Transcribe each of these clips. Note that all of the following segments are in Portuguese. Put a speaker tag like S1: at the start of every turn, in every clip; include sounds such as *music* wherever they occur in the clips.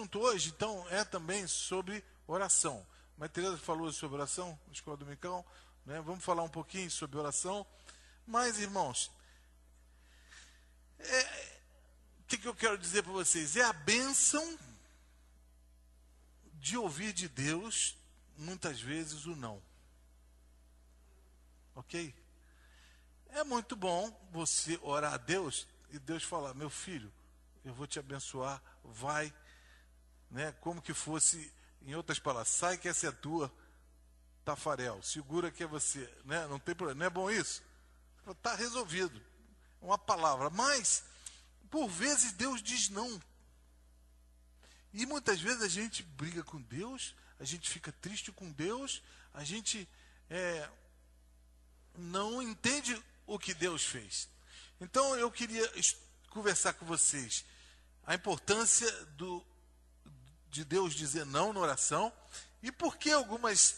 S1: assunto hoje, então, é também sobre oração. Mas Tereza falou sobre oração na escola dominical, né? Vamos falar um pouquinho sobre oração. Mas, irmãos, é, o que, que eu quero dizer para vocês? É a bênção de ouvir de Deus, muitas vezes, o não. Ok? É muito bom você orar a Deus e Deus falar: meu filho, eu vou te abençoar, vai, né? Como que fosse, em outras palavras, sai que essa é tua, Tafarel, segura que é você, né? Não tem problema, não é bom isso? Está resolvido, uma palavra, mas por vezes Deus diz não. E muitas vezes a gente briga com Deus, a gente fica triste com Deus, a gente é, não entende o que Deus fez. Então eu queria conversar com vocês a importância do, de Deus dizer não na oração e por que algumas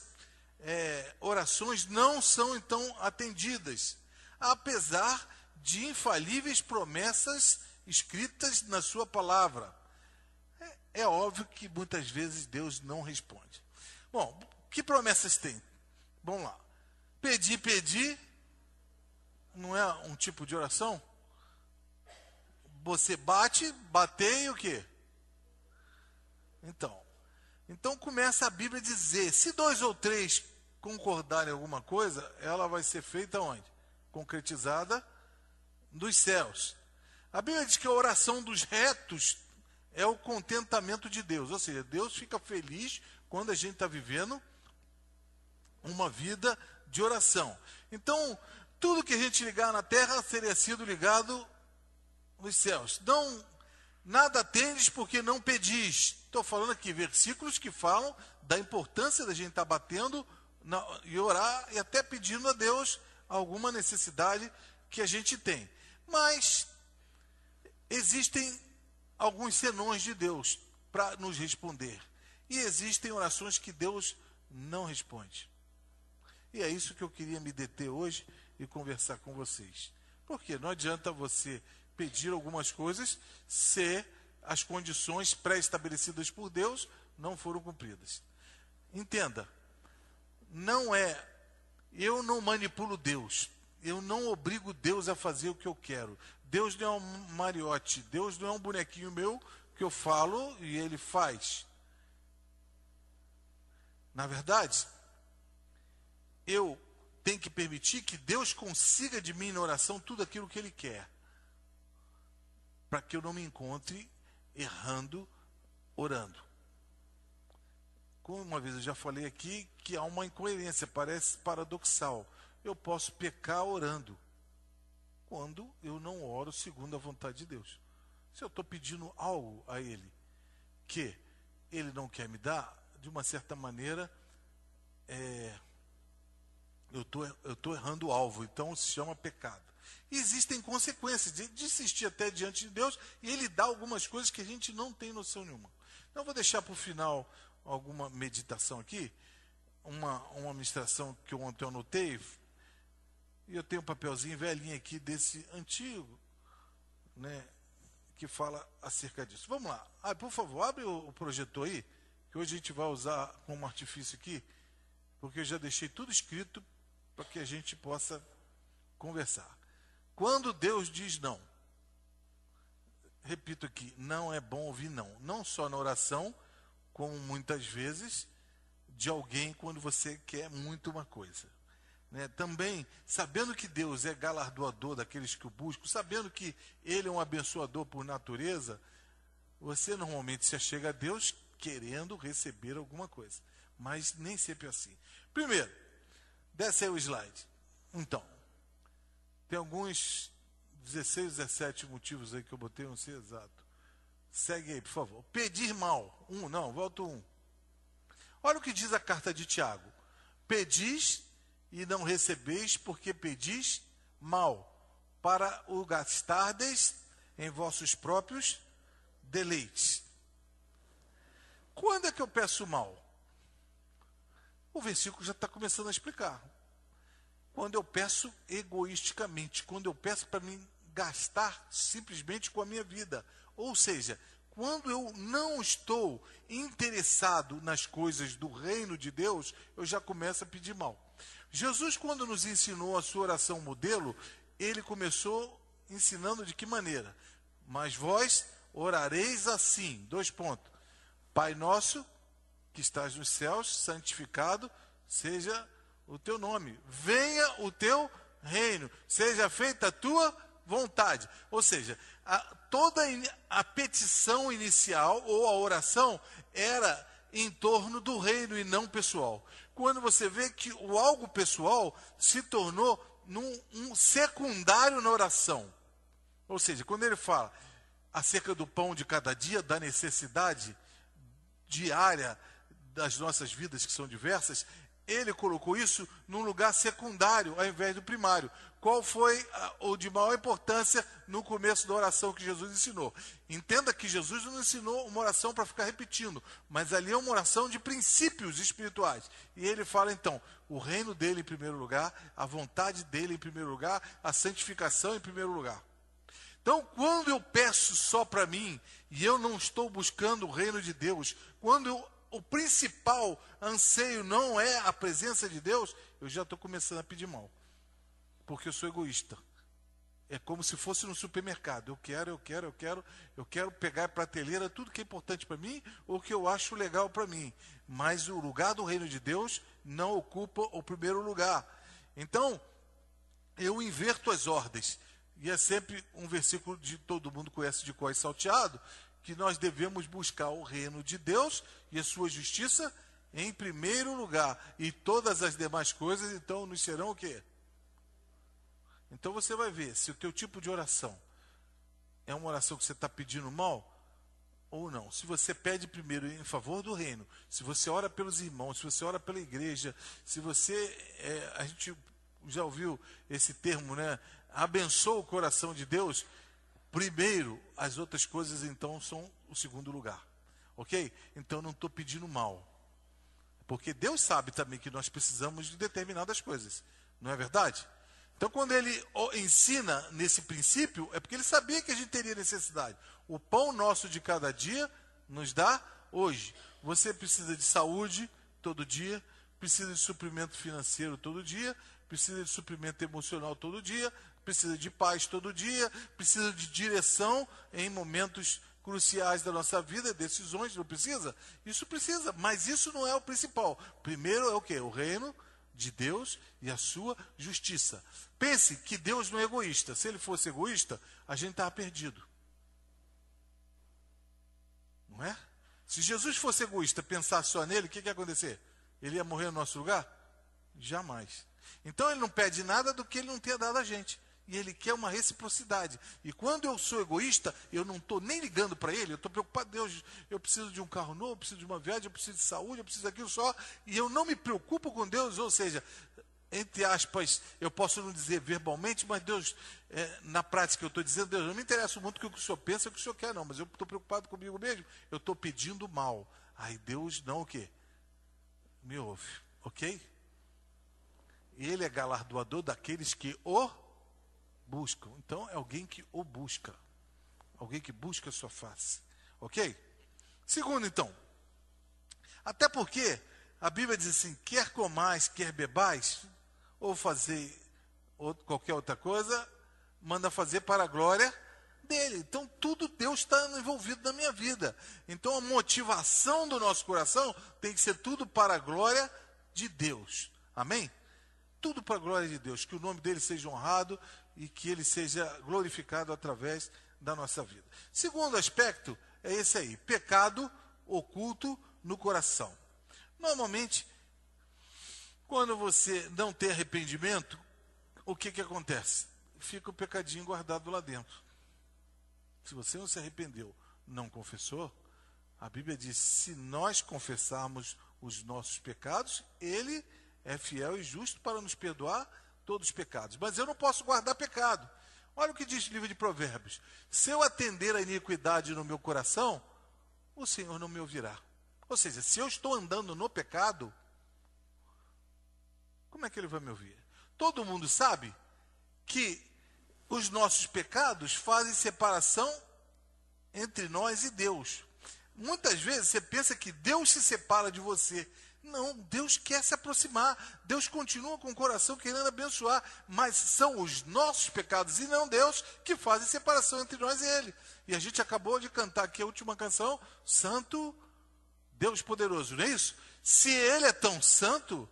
S1: é, orações não são então atendidas, apesar de infalíveis promessas escritas na Sua palavra. É, é óbvio que muitas vezes Deus não responde. Bom, que promessas tem? Vamos lá. Pedir, pedir, não é um tipo de oração? Você bate, bater e o quê? Então, então começa a Bíblia a dizer, se dois ou três concordarem em alguma coisa, ela vai ser feita onde? Concretizada nos céus. A Bíblia diz que a oração dos retos é o contentamento de Deus. Ou seja, Deus fica feliz quando a gente está vivendo uma vida de oração. Então, tudo que a gente ligar na terra seria sido ligado nos céus. Não, nada tendes porque não pedis. Estou falando aqui versículos que falam da importância da gente estar tá batendo na, e orar e até pedindo a Deus alguma necessidade que a gente tem. Mas existem alguns senões de Deus para nos responder. E existem orações que Deus não responde. E é isso que eu queria me deter hoje e conversar com vocês. Porque não adianta você pedir algumas coisas se as condições pré-estabelecidas por Deus não foram cumpridas. Entenda, não é, eu não manipulo Deus, eu não obrigo Deus a fazer o que eu quero. Deus não é um mariote, Deus não é um bonequinho meu que eu falo e ele faz. Na verdade, eu tem que permitir que Deus consiga de mim na oração tudo aquilo que Ele quer, para que eu não me encontre errando, orando. Como uma vez eu já falei aqui, que há uma incoerência, parece paradoxal. Eu posso pecar orando, quando eu não oro segundo a vontade de Deus. Se eu estou pedindo algo a Ele que Ele não quer me dar, de uma certa maneira, é, eu tô, estou errando o alvo, então se chama pecado. Existem consequências de, de insistir até diante de Deus e Ele dá algumas coisas que a gente não tem noção nenhuma. Então, vou deixar para o final alguma meditação aqui, uma, uma ministração que eu ontem anotei, e eu tenho um papelzinho velhinho aqui desse antigo, né, que fala acerca disso. Vamos lá. Ah, por favor, abre o, o projetor aí, que hoje a gente vai usar como artifício aqui, porque eu já deixei tudo escrito para que a gente possa conversar. Quando Deus diz não, repito aqui, não é bom ouvir não. Não só na oração, como muitas vezes de alguém quando você quer muito uma coisa. Né? Também, sabendo que Deus é galardoador daqueles que o buscam, sabendo que Ele é um abençoador por natureza, você normalmente se achega a Deus querendo receber alguma coisa. Mas nem sempre é assim. Primeiro, Desce aí o slide. Então, tem alguns 16, 17 motivos aí que eu botei, não sei exato. Segue aí, por favor. Pedir mal. Um, não, volta um. Olha o que diz a carta de Tiago. Pedis e não recebeis, porque pedis mal, para o gastardes em vossos próprios deleites. Quando é que eu peço mal? O versículo já está começando a explicar. Quando eu peço egoisticamente, quando eu peço para me gastar simplesmente com a minha vida. Ou seja, Quando eu não estou interessado nas coisas do reino de Deus, eu já começo a pedir mal. Jesus, quando nos ensinou a sua oração modelo, ele começou ensinando de que maneira? Mas vós orareis assim, dois pontos. Pai nosso, que estás nos céus, santificado seja o teu nome. Venha o teu reino. Seja feita a tua vontade. Ou seja, a, toda a petição inicial ou a oração era em torno do reino e não pessoal. Quando você vê que o algo pessoal se tornou num, um secundário na oração. Ou seja, quando ele fala acerca do pão de cada dia, da necessidade diária das nossas vidas, que são diversas, ele colocou isso num lugar secundário ao invés do primário. Qual foi o de maior importância no começo da oração que Jesus ensinou? Entenda que Jesus não ensinou uma oração para ficar repetindo, mas ali é uma oração de princípios espirituais. E ele fala então: o reino dele em primeiro lugar, a vontade dele em primeiro lugar, a santificação em primeiro lugar. Então, quando eu peço só para mim e eu não estou buscando o reino de Deus, quando eu o principal anseio não é a presença de Deus, eu já estou começando a pedir mal. Porque eu sou egoísta. É como se fosse no supermercado. Eu quero, eu quero, eu quero, eu quero pegar prateleira tudo que é importante para mim ou que eu acho legal para mim. Mas o lugar do reino de Deus não ocupa o primeiro lugar. Então, eu inverto as ordens. E é sempre um versículo de todo mundo conhece de cor salteado, que nós devemos buscar o reino de Deus e a sua justiça em primeiro lugar. E todas as demais coisas, então, nos serão o quê? Então você vai ver se o teu tipo de oração é uma oração que você está pedindo mal ou não. Se você pede primeiro em favor do reino, se você ora pelos irmãos, se você ora pela igreja, se você. É, a gente já ouviu esse termo, né? Abençoa o coração de Deus primeiro, as outras coisas então são o segundo lugar. Ok? Então não estou pedindo mal. Porque Deus sabe também que nós precisamos de determinadas coisas. Não é verdade? Então, quando ele ensina nesse princípio, é porque ele sabia que a gente teria necessidade. O pão nosso de cada dia nos dá hoje. Você precisa de saúde todo dia, precisa de suprimento financeiro todo dia, precisa de suprimento emocional todo dia, precisa de paz todo dia, precisa de direção em momentos cruciais da nossa vida, decisões, não precisa? Isso precisa, mas isso não é o principal. Primeiro é o que? O reino de Deus e a sua justiça. Pense que Deus não é egoísta. Se ele fosse egoísta, a gente estava perdido. Não é? Se Jesus fosse egoísta, pensar só nele, o que, que ia acontecer? Ele ia morrer no nosso lugar? Jamais. Então ele não pede nada do que ele não tenha dado a gente. E ele quer uma reciprocidade. E quando eu sou egoísta, eu não estou nem ligando para ele, eu estou preocupado, Deus, eu preciso de um carro novo, eu preciso de uma viagem, eu preciso de saúde, eu preciso daquilo só. E eu não me preocupo com Deus, ou seja, entre aspas, eu posso não dizer verbalmente, mas Deus, é, na prática eu estou dizendo, Deus, não me interessa muito o que o senhor pensa, o que o senhor quer, não, mas eu estou preocupado comigo mesmo, eu estou pedindo mal. Aí Deus não o quê? Me ouve, ok? Ele é galardoador daqueles que o buscam. Então é alguém que o busca. Alguém que busca a sua face. Ok? Segundo, então. Até porque a Bíblia diz assim: quer comais, quer bebais, ou fazer qualquer outra coisa, manda fazer para a glória dele. Então tudo Deus está envolvido na minha vida. Então a motivação do nosso coração tem que ser tudo para a glória de Deus. Amém? Tudo para a glória de Deus, que o nome dele seja honrado, e que ele seja glorificado através da nossa vida. Segundo aspecto é esse aí: pecado oculto no coração. Normalmente, quando você não tem arrependimento, o que, que acontece? Fica o pecadinho guardado lá dentro. Se você não se arrependeu, não confessou, a Bíblia diz: se nós confessarmos os nossos pecados, Ele é fiel e justo para nos perdoar todos os pecados. Mas eu não posso guardar pecado. Olha o que diz o livro de Provérbios: se eu atender a iniquidade no meu coração, o Senhor não me ouvirá. Ou seja, se eu estou andando no pecado, como é que ele vai me ouvir? Todo mundo sabe que os nossos pecados fazem separação entre nós e Deus. Muitas vezes você pensa que Deus se separa de você. Não, Deus quer se aproximar. Deus continua com o coração querendo abençoar. Mas são os nossos pecados e não Deus que fazem separação entre nós e Ele. E a gente acabou de cantar aqui a última canção, Santo Deus Poderoso, não é isso? Se Ele é tão santo,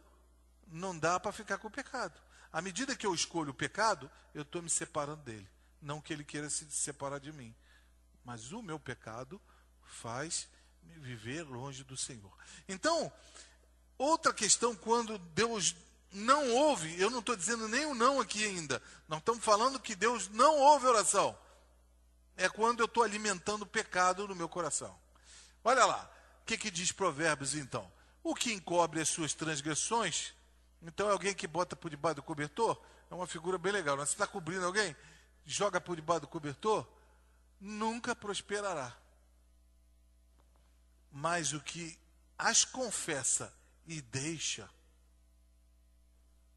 S1: não dá para ficar com o pecado. À medida que eu escolho o pecado, eu estou me separando dele. Não que ele queira se separar de mim. Mas o meu pecado faz me viver longe do Senhor. Então, outra questão, quando Deus não ouve, eu não estou dizendo nem o não aqui ainda. Nós estamos falando que Deus não ouve oração. É quando eu estou alimentando o pecado no meu coração. Olha lá, o que, que diz Provérbios então? O que encobre as suas transgressões então é alguém que bota por debaixo do cobertor, é uma figura bem legal. Né? Você está cobrindo alguém, joga por debaixo do cobertor, nunca prosperará. Mas o que as confessa e deixa,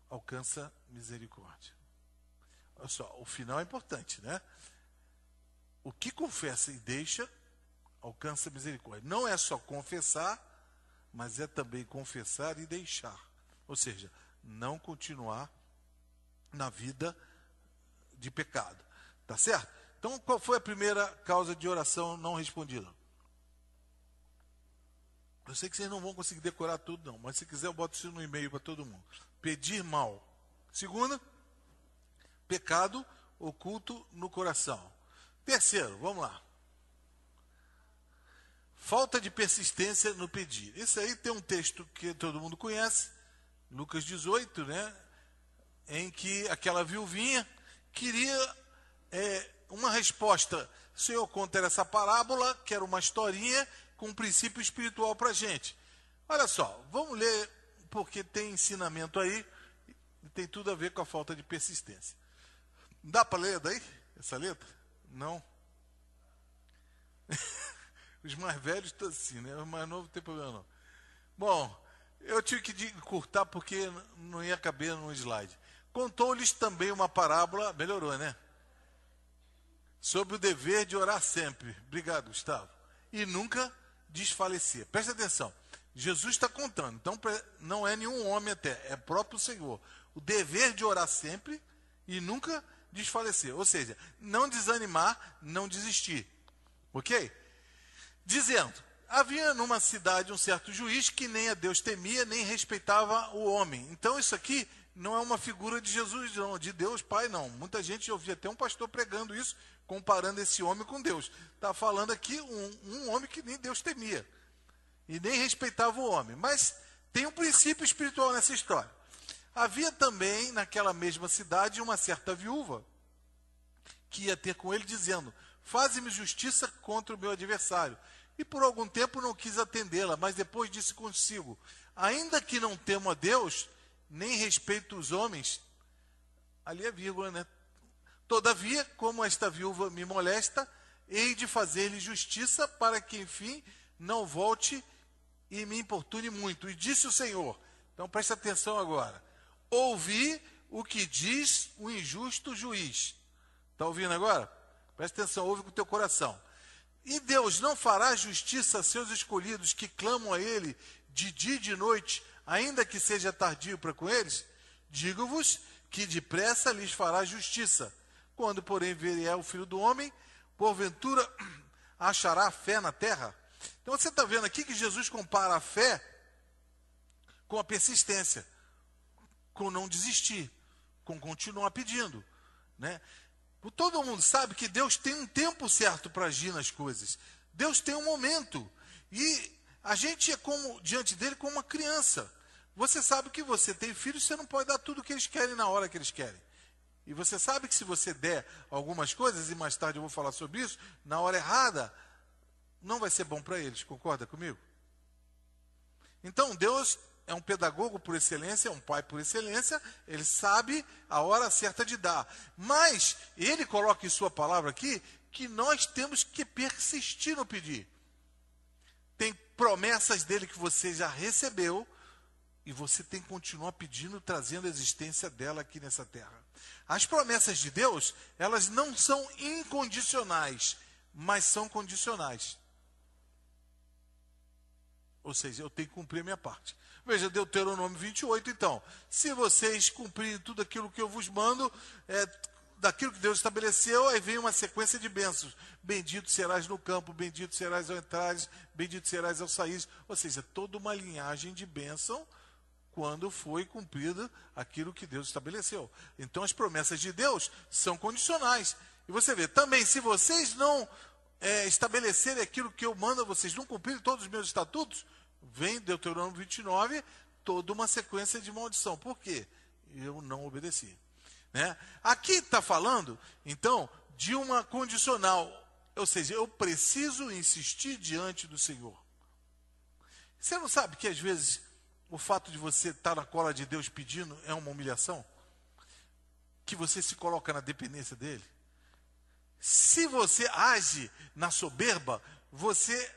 S1: alcança misericórdia. Olha só, o final é importante, né? O que confessa e deixa, alcança misericórdia. Não é só confessar, mas é também confessar e deixar. Ou seja, não continuar na vida de pecado. Tá certo? Então, qual foi a primeira causa de oração não respondida? Eu sei que vocês não vão conseguir decorar tudo, não, mas se quiser, eu boto isso no e-mail para todo mundo. Pedir mal. Segunda, pecado oculto no coração. Terceiro, vamos lá. Falta de persistência no pedir. Isso aí tem um texto que todo mundo conhece, Lucas 18, né? Em que aquela viuvinha queria é, uma resposta. O Senhor conta essa parábola, que era uma historinha com um princípio espiritual para a gente. Olha só, vamos ler, porque tem ensinamento aí e tem tudo a ver com a falta de persistência. Dá para ler daí, essa letra? Não? *laughs* Os mais velhos estão assim, né? Os mais novos não tem problema não. Bom, eu tive que cortar porque não ia caber no slide. Contou-lhes também uma parábola, melhorou, né? Sobre o dever de orar sempre. Obrigado, Gustavo. E nunca desfalecer. Presta atenção. Jesus está contando, então não é nenhum homem até, é próprio Senhor. O dever de orar sempre e nunca desfalecer. Ou seja, não desanimar, não desistir. Ok? Dizendo, Havia numa cidade um certo juiz que nem a Deus temia, nem respeitava o homem. Então isso aqui não é uma figura de Jesus, não, de Deus Pai, não. Muita gente ouvia até um pastor pregando isso, comparando esse homem com Deus. Está falando aqui um, um homem que nem Deus temia e nem respeitava o homem. Mas tem um princípio espiritual nessa história. Havia também naquela mesma cidade uma certa viúva que ia ter com ele dizendo: Faze-me justiça contra o meu adversário. E por algum tempo não quis atendê-la, mas depois disse consigo: Ainda que não temo a Deus, nem respeito os homens. Ali é vírgula, né? Todavia, como esta viúva me molesta, hei de fazer-lhe justiça para que, enfim, não volte e me importune muito. E disse o Senhor: Então preste atenção agora. Ouvi o que diz o injusto juiz. Está ouvindo agora? Preste atenção, ouve com o teu coração. E Deus não fará justiça a seus escolhidos que clamam a Ele de dia e de noite, ainda que seja tardio para com eles? Digo-vos que depressa lhes fará justiça. Quando, porém, vier o filho do homem, porventura *clears throat* achará fé na terra? Então você está vendo aqui que Jesus compara a fé com a persistência, com não desistir, com continuar pedindo. Né? Todo mundo sabe que Deus tem um tempo certo para agir nas coisas. Deus tem um momento. E a gente é como diante dele como uma criança. Você sabe que você tem filhos, você não pode dar tudo o que eles querem na hora que eles querem. E você sabe que se você der algumas coisas, e mais tarde eu vou falar sobre isso, na hora errada, não vai ser bom para eles. Concorda comigo? Então, Deus é um pedagogo por excelência, é um pai por excelência, ele sabe a hora certa de dar. Mas ele coloca em sua palavra aqui que nós temos que persistir no pedir. Tem promessas dele que você já recebeu e você tem que continuar pedindo, trazendo a existência dela aqui nessa terra. As promessas de Deus, elas não são incondicionais, mas são condicionais. Ou seja, eu tenho que cumprir a minha parte. Veja, Deuteronômio 28, então. Se vocês cumprirem tudo aquilo que eu vos mando, é, daquilo que Deus estabeleceu, aí vem uma sequência de bênçãos. Bendito serás no campo, bendito serás ao entrares, bendito serás ao sair. Ou seja, toda uma linhagem de bênção quando foi cumprido aquilo que Deus estabeleceu. Então as promessas de Deus são condicionais. E você vê, também, se vocês não é, estabelecerem aquilo que eu mando a vocês, não cumprirem todos os meus estatutos, vem Deuteronômio 29, toda uma sequência de maldição. Por quê? Eu não obedeci. Né? Aqui está falando, então, de uma condicional, ou seja, eu preciso insistir diante do Senhor. Você não sabe que às vezes o fato de você estar na cola de Deus pedindo é uma humilhação? Que você se coloca na dependência dele? Se você age na soberba, você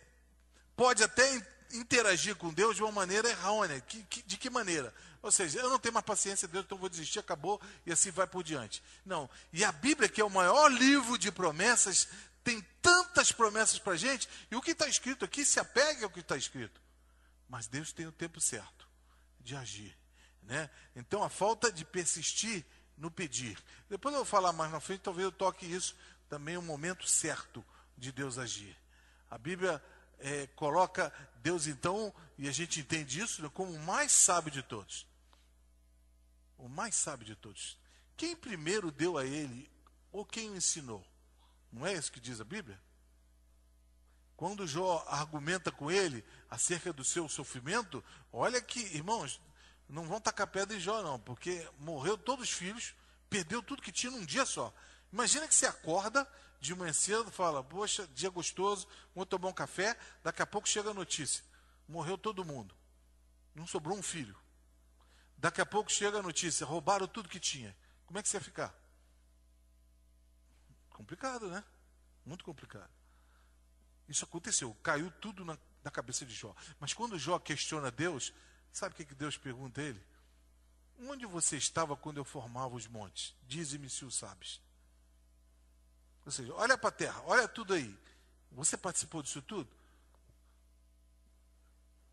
S1: pode até interagir com Deus de uma maneira errônea. Que, que, de que maneira? Ou seja, eu não tenho mais paciência de Deus, então vou desistir, acabou, e assim vai por diante. Não. E a Bíblia, que é o maior livro de promessas, tem tantas promessas para a gente, e o que está escrito aqui se apega ao que está escrito. Mas Deus tem o tempo certo de agir. Né? Então a falta de persistir no pedir. Depois eu vou falar mais na frente, talvez eu toque isso também, o um momento certo de Deus agir. A Bíblia é, coloca Deus então, e a gente entende isso né, como o mais sábio de todos. O mais sábio de todos. Quem primeiro deu a ele, ou quem o ensinou? Não é isso que diz a Bíblia? Quando Jó argumenta com ele acerca do seu sofrimento, olha que, irmãos, não vão tacar pedra em Jó, não, porque morreu todos os filhos, perdeu tudo que tinha num dia só. Imagina que você acorda de manhã cedo, fala, poxa, dia gostoso, vou tomar um café, daqui a pouco chega a notícia. Morreu todo mundo. Não sobrou um filho. Daqui a pouco chega a notícia, roubaram tudo que tinha. Como é que você ia ficar? Complicado, né? Muito complicado. Isso aconteceu, caiu tudo na, na cabeça de Jó. Mas quando Jó questiona Deus, sabe o que, que Deus pergunta a ele? Onde você estava quando eu formava os montes? Dize-me se o sabes. Ou seja, olha para a terra, olha tudo aí. Você participou disso tudo?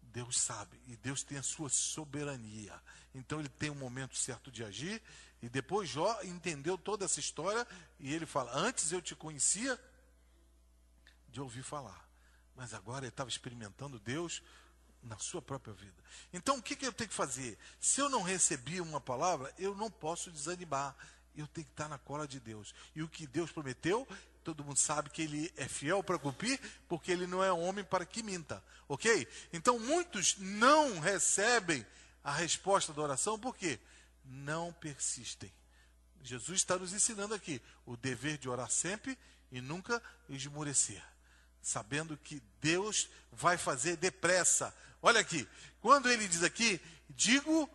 S1: Deus sabe, e Deus tem a sua soberania. Então ele tem um momento certo de agir, e depois Jó entendeu toda essa história, e ele fala: Antes eu te conhecia de ouvir falar, mas agora ele estava experimentando Deus na sua própria vida. Então o que, que eu tenho que fazer? Se eu não recebi uma palavra, eu não posso desanimar, eu tenho que estar na cola de Deus. E o que Deus prometeu, todo mundo sabe que ele é fiel para cumprir, porque ele não é homem para que minta. Ok? Então muitos não recebem a resposta da oração, por quê? Não persistem. Jesus está nos ensinando aqui o dever de orar sempre e nunca esmorecer. Sabendo que Deus vai fazer depressa. Olha aqui, quando ele diz aqui, digo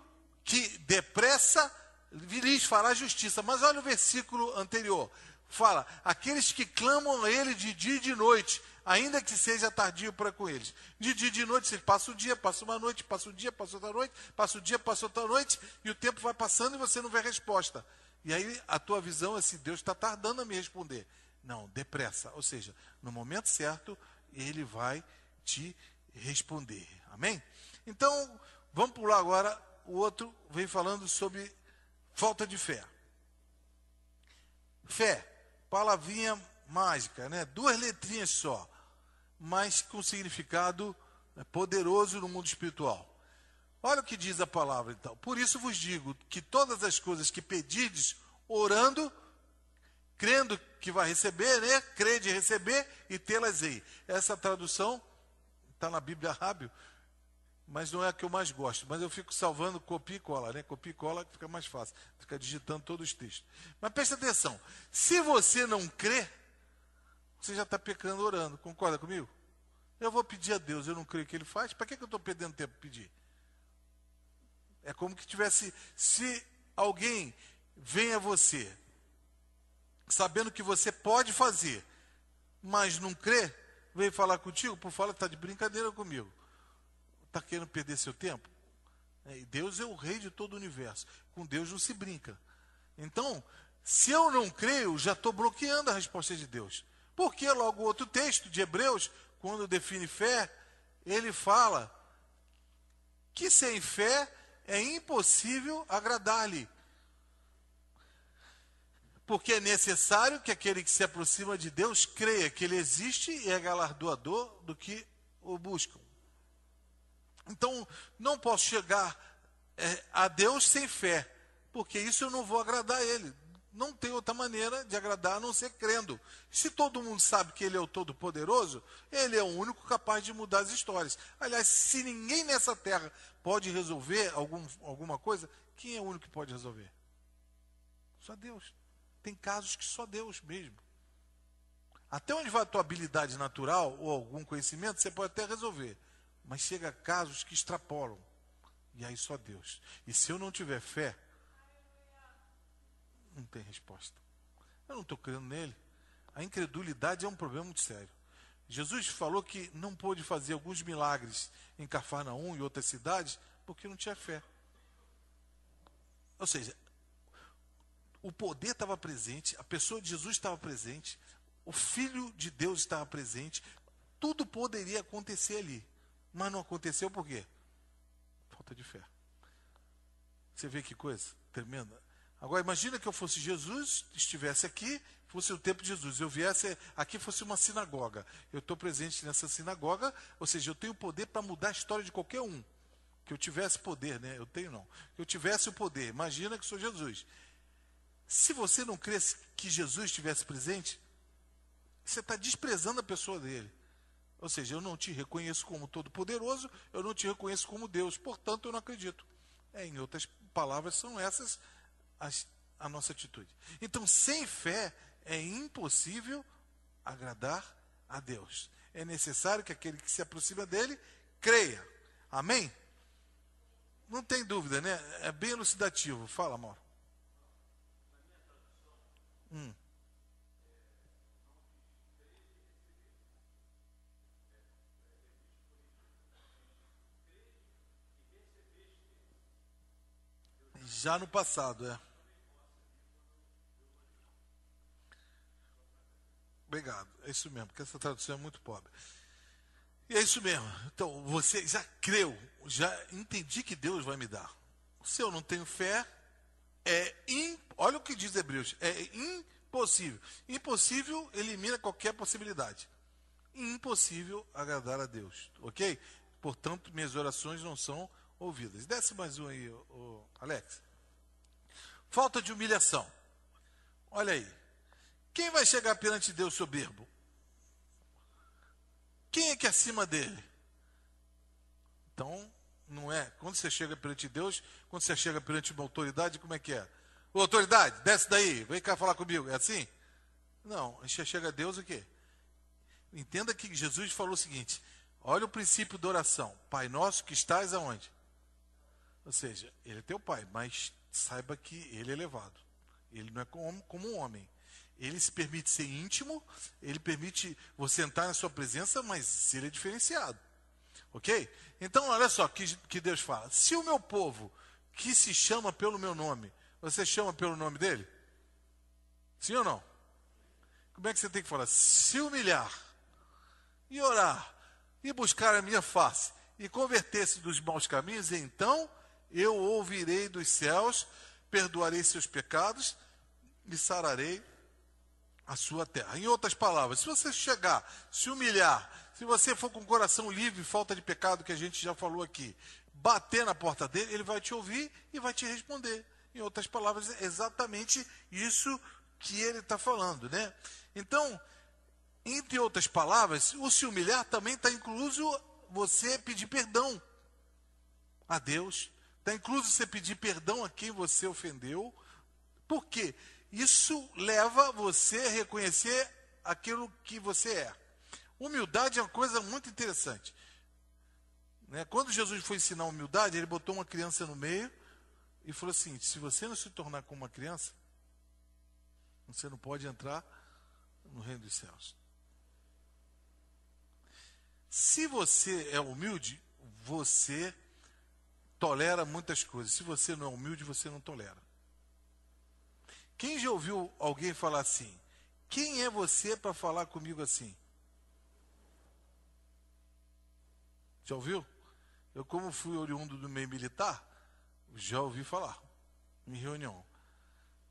S1: que depressa lhes fará justiça. Mas olha o versículo anterior. Fala, aqueles que clamam a ele de dia e de noite, ainda que seja tardio para com eles. De dia e de noite, você passa o dia, passa uma noite, passa o dia, passa outra noite, passa o dia, passa outra noite, e o tempo vai passando e você não vê resposta. E aí a tua visão é assim, Deus está tardando a me responder. Não, depressa. Ou seja, no momento certo, ele vai te responder. Amém? Então, vamos pular agora. O outro vem falando sobre Falta de fé. Fé, palavrinha mágica, né? Duas letrinhas só, mas com significado poderoso no mundo espiritual. Olha o que diz a palavra então. Por isso vos digo que todas as coisas que pedirdes orando, crendo que vai receber, né? Crede receber e tê-las aí. Essa tradução está na Bíblia Rábio, mas não é a que eu mais gosto. Mas eu fico salvando copia e cola, né? Copia e cola fica mais fácil. Fica digitando todos os textos. Mas presta atenção. Se você não crê, você já está pecando orando. Concorda comigo? Eu vou pedir a Deus, eu não creio que Ele faz. Para que, que eu estou perdendo tempo pedir? É como que tivesse. Se alguém vem a você, sabendo que você pode fazer, mas não crê, vem falar contigo, por falar, está de brincadeira comigo. Está querendo perder seu tempo? É, Deus é o rei de todo o universo. Com Deus não se brinca. Então, se eu não creio, já estou bloqueando a resposta de Deus. Porque logo outro texto de Hebreus, quando define fé, ele fala que sem fé é impossível agradar-lhe. Porque é necessário que aquele que se aproxima de Deus creia que ele existe e é galardoador do que o buscam. Então, não posso chegar é, a Deus sem fé, porque isso eu não vou agradar a Ele. Não tem outra maneira de agradar a não ser crendo. Se todo mundo sabe que Ele é o Todo-Poderoso, Ele é o único capaz de mudar as histórias. Aliás, se ninguém nessa terra pode resolver algum, alguma coisa, quem é o único que pode resolver? Só Deus. Tem casos que só Deus mesmo. Até onde vai a tua habilidade natural ou algum conhecimento, você pode até resolver. Mas chega a casos que extrapolam. E aí só Deus. E se eu não tiver fé, não tem resposta. Eu não estou crendo nele. A incredulidade é um problema muito sério. Jesus falou que não pôde fazer alguns milagres em Cafarnaum e outras cidades porque não tinha fé. Ou seja, o poder estava presente, a pessoa de Jesus estava presente, o Filho de Deus estava presente, tudo poderia acontecer ali. Mas não aconteceu por quê? Falta de fé. Você vê que coisa tremenda. Agora imagina que eu fosse Jesus, estivesse aqui, fosse o tempo de Jesus, eu viesse aqui fosse uma sinagoga. Eu estou presente nessa sinagoga, ou seja, eu tenho poder para mudar a história de qualquer um. Que eu tivesse poder, né? Eu tenho não. Que eu tivesse o poder. Imagina que sou Jesus. Se você não cresce que Jesus estivesse presente, você está desprezando a pessoa dele. Ou seja, eu não te reconheço como todo-poderoso, eu não te reconheço como Deus, portanto eu não acredito. É, em outras palavras, são essas as, a nossa atitude. Então, sem fé é impossível agradar a Deus. É necessário que aquele que se aproxima dele creia. Amém? Não tem dúvida, né? É bem elucidativo. Fala, amor. Hum. Já no passado, é. Obrigado. É isso mesmo, porque essa tradução é muito pobre. E é isso mesmo. Então, você já creu, já entendi que Deus vai me dar. Se eu não tenho fé, é in, olha o que diz Hebreus, é impossível. Impossível elimina qualquer possibilidade. Impossível agradar a Deus, ok? Portanto, minhas orações não são ouvidas. Desce mais um aí, o Alex. Falta de humilhação. Olha aí. Quem vai chegar perante Deus soberbo? Quem é que é acima dele? Então, não é. Quando você chega perante Deus, quando você chega perante uma autoridade, como é que é? Ô, autoridade, desce daí, vem cá falar comigo. É assim? Não, a gente chega a Deus o quê? Entenda que Jesus falou o seguinte: olha o princípio da oração. Pai nosso que estás aonde? Ou seja, ele é teu pai, mas saiba que ele é elevado. Ele não é como, como um homem. Ele se permite ser íntimo, ele permite você entrar na sua presença, mas ele é diferenciado. Ok? Então, olha só que, que Deus fala. Se o meu povo, que se chama pelo meu nome, você chama pelo nome dele? Sim ou não? Como é que você tem que falar? Se humilhar e orar e buscar a minha face e converter-se dos maus caminhos, então eu ouvirei dos céus, perdoarei seus pecados e sararei a sua terra. Em outras palavras, se você chegar, se humilhar, se você for com o coração livre, falta de pecado, que a gente já falou aqui, bater na porta dele, ele vai te ouvir e vai te responder. Em outras palavras, é exatamente isso que ele está falando, né? Então, entre outras palavras, o se humilhar também está incluso você pedir perdão a Deus, está incluso você pedir perdão a quem você ofendeu. Por quê? Isso leva você a reconhecer aquilo que você é. Humildade é uma coisa muito interessante. Né? Quando Jesus foi ensinar humildade, ele botou uma criança no meio e falou assim: se você não se tornar como uma criança, você não pode entrar no reino dos céus. Se você é humilde, você tolera muitas coisas. Se você não é humilde, você não tolera. Quem já ouviu alguém falar assim? Quem é você para falar comigo assim? Já ouviu? Eu, como fui oriundo do meio militar, já ouvi falar em reunião.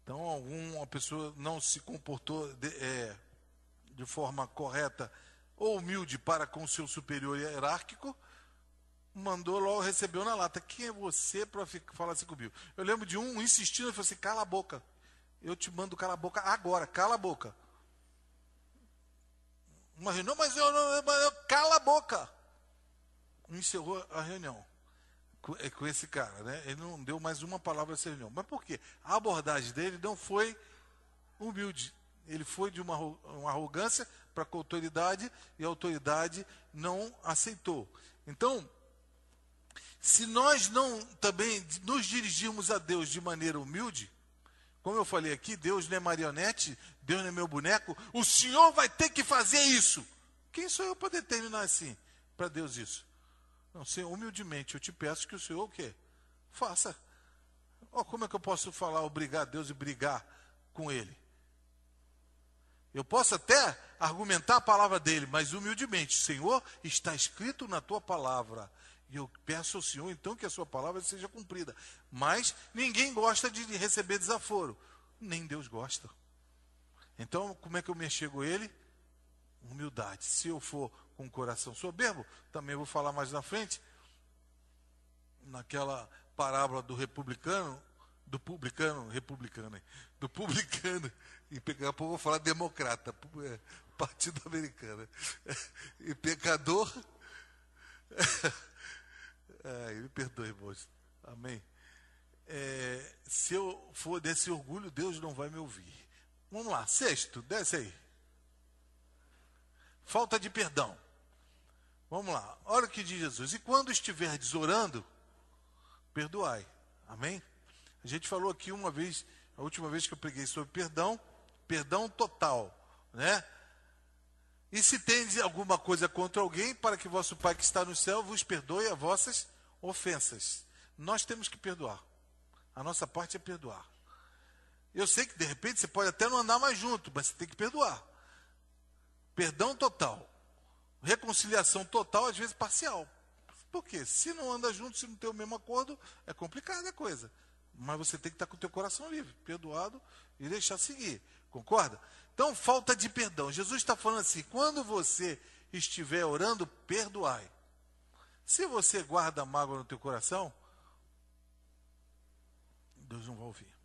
S1: Então, alguma pessoa não se comportou de, é, de forma correta ou humilde para com seu superior hierárquico, mandou logo, recebeu na lata. Quem é você para falar assim comigo? Eu lembro de um insistindo, ele falou assim: cala a boca. Eu te mando cala a boca agora, cala a boca. Uma reunião, mas eu não, mas eu, cala a boca. Encerrou a reunião com, é, com esse cara, né? Ele não deu mais uma palavra nessa reunião. Mas por quê? A abordagem dele não foi humilde. Ele foi de uma, uma arrogância para com a autoridade e a autoridade não aceitou. Então, se nós não também nos dirigirmos a Deus de maneira humilde, como eu falei aqui, Deus não é marionete, Deus não é meu boneco, o Senhor vai ter que fazer isso. Quem sou eu para determinar assim para Deus isso? Não, Senhor, humildemente eu te peço que o Senhor o quê? Faça. Oh, como é que eu posso falar obrigar a Deus e brigar com Ele? Eu posso até argumentar a palavra dele, mas humildemente, Senhor, está escrito na tua palavra. E eu peço ao Senhor, então, que a sua palavra seja cumprida. Mas ninguém gosta de receber desaforo. Nem Deus gosta. Então, como é que eu me chego Ele? Humildade. Se eu for com o coração soberbo, também vou falar mais na frente, naquela parábola do republicano, do publicano, republicano, do publicano, *laughs* e a pouco vou falar democrata, *laughs* é, partido americano, e pecador *laughs* Ai, me perdoe, irmãos. Amém. É, se eu for desse orgulho, Deus não vai me ouvir. Vamos lá, sexto, desce aí. Falta de perdão. Vamos lá, olha o que diz Jesus. E quando estiver orando, perdoai. Amém? A gente falou aqui uma vez, a última vez que eu preguei sobre perdão, perdão total, né? E se tendes alguma coisa contra alguém, para que vosso Pai que está no céu vos perdoe as vossas ofensas. Nós temos que perdoar. A nossa parte é perdoar. Eu sei que de repente você pode até não andar mais junto, mas você tem que perdoar. Perdão total. Reconciliação total, às vezes parcial. Por quê? Se não anda junto, se não tem o mesmo acordo, é complicada a coisa. Mas você tem que estar com o teu coração livre, perdoado e deixar seguir. Concorda? Então, falta de perdão. Jesus está falando assim: quando você estiver orando, perdoai. Se você guarda mágoa no teu coração, Deus não vai ouvir.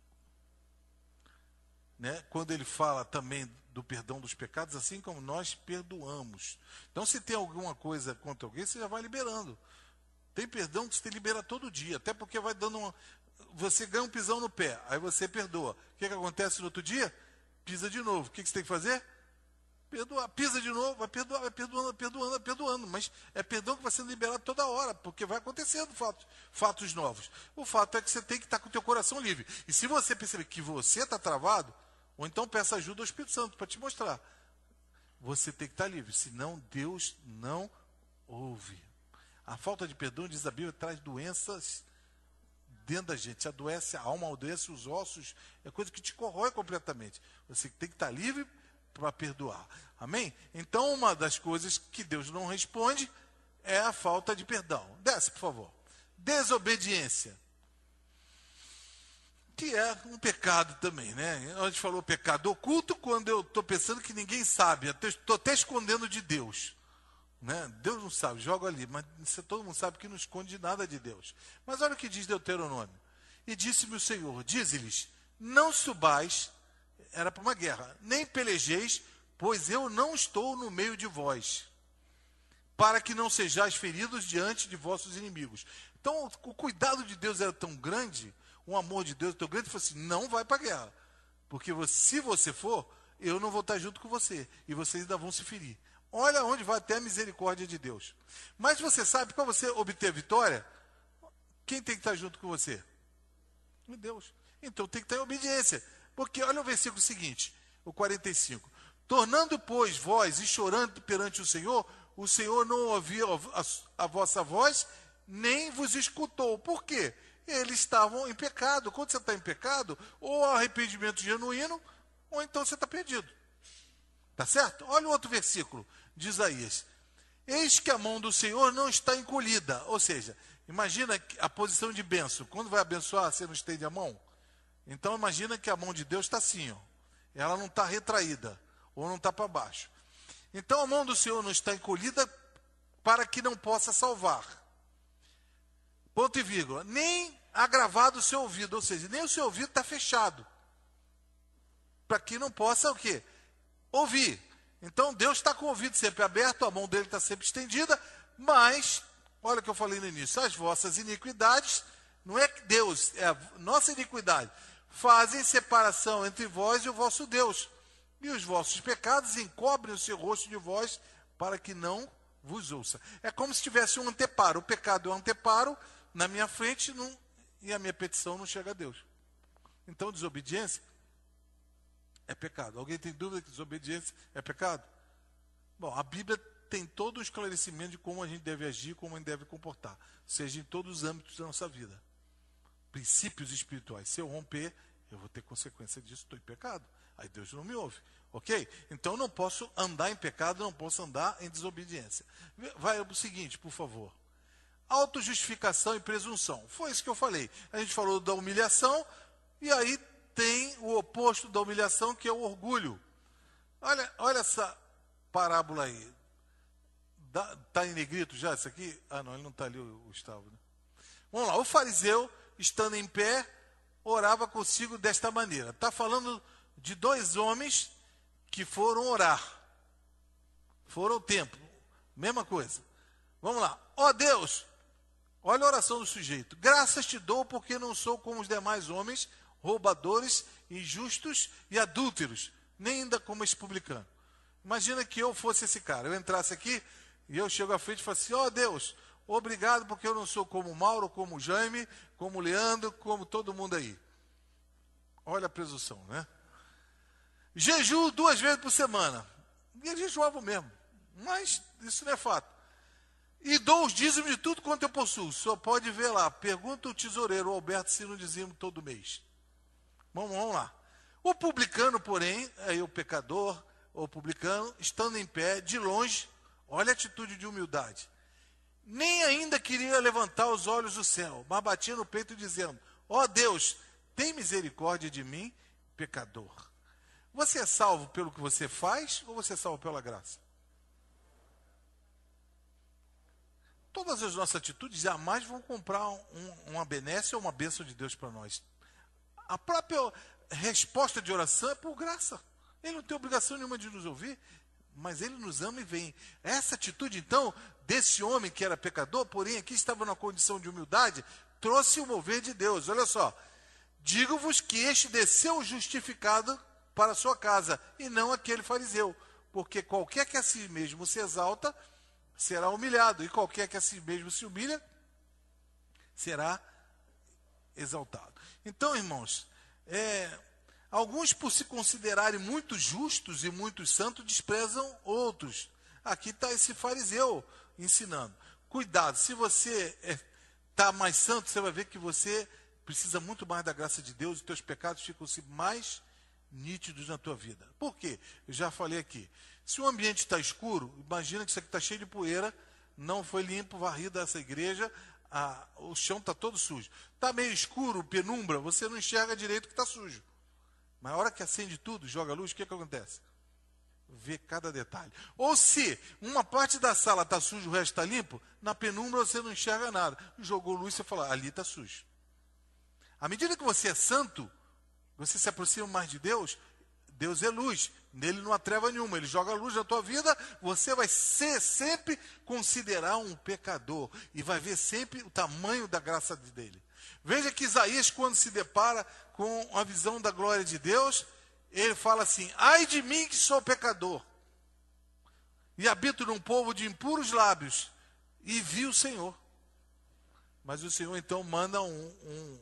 S1: Né? Quando ele fala também do perdão dos pecados, assim como nós perdoamos. Então, se tem alguma coisa contra alguém, você já vai liberando. Tem perdão que você libera todo dia, até porque vai dando uma. Você ganha um pisão no pé, aí você perdoa. O que, que acontece no outro dia? pisa de novo. O que, você tem que fazer? Perdoar. Pisa de novo, vai perdoar, vai perdoando, perdoando, perdoando. Mas é perdão que vai sendo liberado toda hora, porque vai acontecendo fatos, fatos novos. O fato é que você tem que estar com o teu coração livre. E se você perceber que você está travado, ou então peça ajuda ao Espírito Santo para te mostrar. Você tem que estar livre, senão Deus não ouve. A falta de perdão, diz a Bíblia, traz doenças dentro da gente. Adoece a alma, adoece os ossos, é coisa que te corrói completamente. Você tem que estar livre para perdoar. Amém? Então, uma das coisas que Deus não responde é a falta de perdão. Desce, por favor. Desobediência. Que é um pecado também, né? A gente falou pecado oculto quando eu estou pensando que ninguém sabe. Estou até escondendo de Deus. Né? Deus não sabe, joga ali, mas todo mundo sabe que não esconde nada de Deus. Mas olha o que diz Deuteronômio. E disse-me o Senhor: Dize-lhes, não subais, era para uma guerra, nem pelejeis, pois eu não estou no meio de vós, para que não sejais feridos diante de vossos inimigos. Então, o cuidado de Deus era tão grande, o amor de Deus tão grande, ele falou assim: não vai para a guerra, porque se você for, eu não vou estar junto com você, e vocês ainda vão se ferir. Olha onde vai até a misericórdia de Deus. Mas você sabe, para você obter vitória, quem tem que estar junto com você? Deus. Então tem que estar em obediência. Porque olha o versículo seguinte, o 45. Tornando, pois, vós e chorando perante o Senhor, o Senhor não ouviu a, a vossa voz, nem vos escutou. Por quê? Eles estavam em pecado. Quando você está em pecado, ou arrependimento genuíno, ou então você está perdido. Tá certo? Olha o outro versículo de Isaías. Eis que a mão do Senhor não está encolhida. Ou seja, imagina a posição de benção. Quando vai abençoar, você não estende a mão? Então imagina que a mão de Deus está assim, ó. Ela não está retraída, ou não está para baixo. Então a mão do Senhor não está encolhida para que não possa salvar. Ponto e vírgula. Nem agravado o seu ouvido, ou seja, nem o seu ouvido está fechado. Para que não possa o quê? Ouvir. Então Deus está com o ouvido sempre aberto, a mão dele está sempre estendida, mas, olha o que eu falei no início, as vossas iniquidades, não é que Deus, é a nossa iniquidade, fazem separação entre vós e o vosso Deus. E os vossos pecados encobrem o seu rosto de vós para que não vos ouça. É como se tivesse um anteparo. O pecado é um anteparo na minha frente não, e a minha petição não chega a Deus. Então, desobediência é pecado. Alguém tem dúvida que desobediência é pecado? Bom, a Bíblia tem todo o esclarecimento de como a gente deve agir, como a gente deve comportar, seja em todos os âmbitos da nossa vida. Princípios espirituais. Se eu romper, eu vou ter consequência disso, estou em pecado. Aí Deus não me ouve. Ok? Então não posso andar em pecado, não posso andar em desobediência. Vai o seguinte, por favor. Autojustificação e presunção. Foi isso que eu falei. A gente falou da humilhação, e aí tem o oposto da humilhação, que é o orgulho. Olha, olha essa parábola aí. Está em negrito já isso aqui? Ah, não, ele não está ali, o Gustavo. Né? Vamos lá. O fariseu, estando em pé, orava consigo desta maneira. Está falando de dois homens que foram orar. Foram ao templo. Mesma coisa. Vamos lá. Ó oh, Deus, olha a oração do sujeito. Graças te dou porque não sou como os demais homens roubadores, injustos e adúlteros, nem ainda como esse publicano. Imagina que eu fosse esse cara, eu entrasse aqui e eu chego à frente e falo assim: ó oh, Deus, obrigado porque eu não sou como Mauro, como Jaime, como Leandro, como todo mundo aí. Olha a presunção, né? Jejum duas vezes por semana. E eles jejuavam mesmo. Mas isso não é fato. E dou os dízimos de tudo quanto eu possuo. Só pode ver lá. Pergunta o tesoureiro Alberto se não dizimo todo mês. Vamos, vamos lá. O publicano, porém, aí o pecador, o publicano, estando em pé, de longe, olha a atitude de humildade. Nem ainda queria levantar os olhos do céu, mas batia no peito dizendo: Ó oh Deus, tem misericórdia de mim, pecador. Você é salvo pelo que você faz ou você é salvo pela graça? Todas as nossas atitudes jamais vão comprar um, uma benécia ou uma bênção de Deus para nós. A própria resposta de oração é por graça. Ele não tem obrigação nenhuma de nos ouvir, mas ele nos ama e vem. Essa atitude, então, desse homem que era pecador, porém aqui estava na condição de humildade, trouxe o mover de Deus. Olha só. Digo-vos que este desceu justificado para a sua casa, e não aquele fariseu. Porque qualquer que a si mesmo se exalta, será humilhado, e qualquer que a si mesmo se humilha, será exaltado. Então, irmãos, é, alguns, por se considerarem muito justos e muito santos, desprezam outros. Aqui está esse fariseu ensinando. Cuidado, se você está é, mais santo, você vai ver que você precisa muito mais da graça de Deus, e teus pecados ficam-se mais nítidos na tua vida. Por quê? Eu já falei aqui. Se o ambiente está escuro, imagina que isso aqui está cheio de poeira, não foi limpo, varrido essa igreja, a, o chão está todo sujo. Está meio escuro, penumbra, você não enxerga direito que está sujo. Mas a hora que acende tudo, joga luz, o que, que acontece? Vê cada detalhe. Ou se uma parte da sala está suja, o resto está limpo, na penumbra você não enxerga nada. Jogou luz, você fala, ali está sujo. À medida que você é santo, você se aproxima mais de Deus, Deus é luz, nele não há treva nenhuma, ele joga luz na tua vida, você vai ser sempre considerar um pecador e vai ver sempre o tamanho da graça dele. Veja que Isaías, quando se depara com a visão da glória de Deus, ele fala assim: ai de mim que sou pecador, e habito num povo de impuros lábios, e vi o Senhor. Mas o Senhor então manda um, um,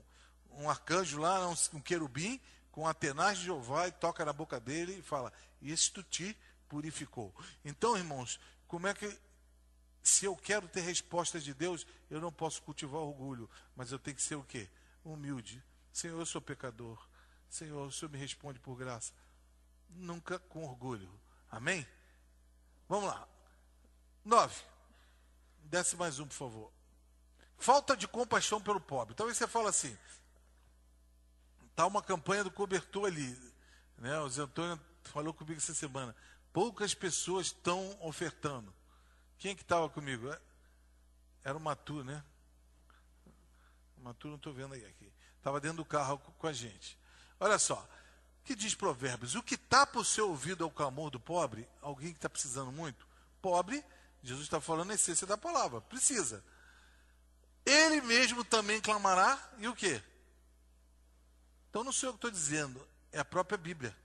S1: um arcanjo lá, um, um querubim, com a tenaz de Jeová e toca na boca dele e fala: Isto te purificou. Então, irmãos, como é que, se eu quero ter respostas de Deus, eu não posso cultivar orgulho, mas eu tenho que ser o quê? Humilde. Senhor, eu sou pecador. Senhor, o Senhor me responde por graça. Nunca com orgulho. Amém? Vamos lá. Nove. Desce mais um, por favor. Falta de compaixão pelo pobre. Talvez você fale assim. Está uma campanha do cobertor ali. Né? O Zé Antônio falou comigo essa semana. Poucas pessoas estão ofertando. Quem é que estava comigo? É, era o Matu, né? O Matu não estou vendo aí aqui. Estava dentro do carro com a gente. Olha só. que diz Provérbios? O que tapa o seu ouvido ao clamor do pobre, alguém que está precisando muito, pobre, Jesus está falando a essência da palavra, precisa. Ele mesmo também clamará, e o quê? Então não sou eu que estou dizendo, é a própria Bíblia.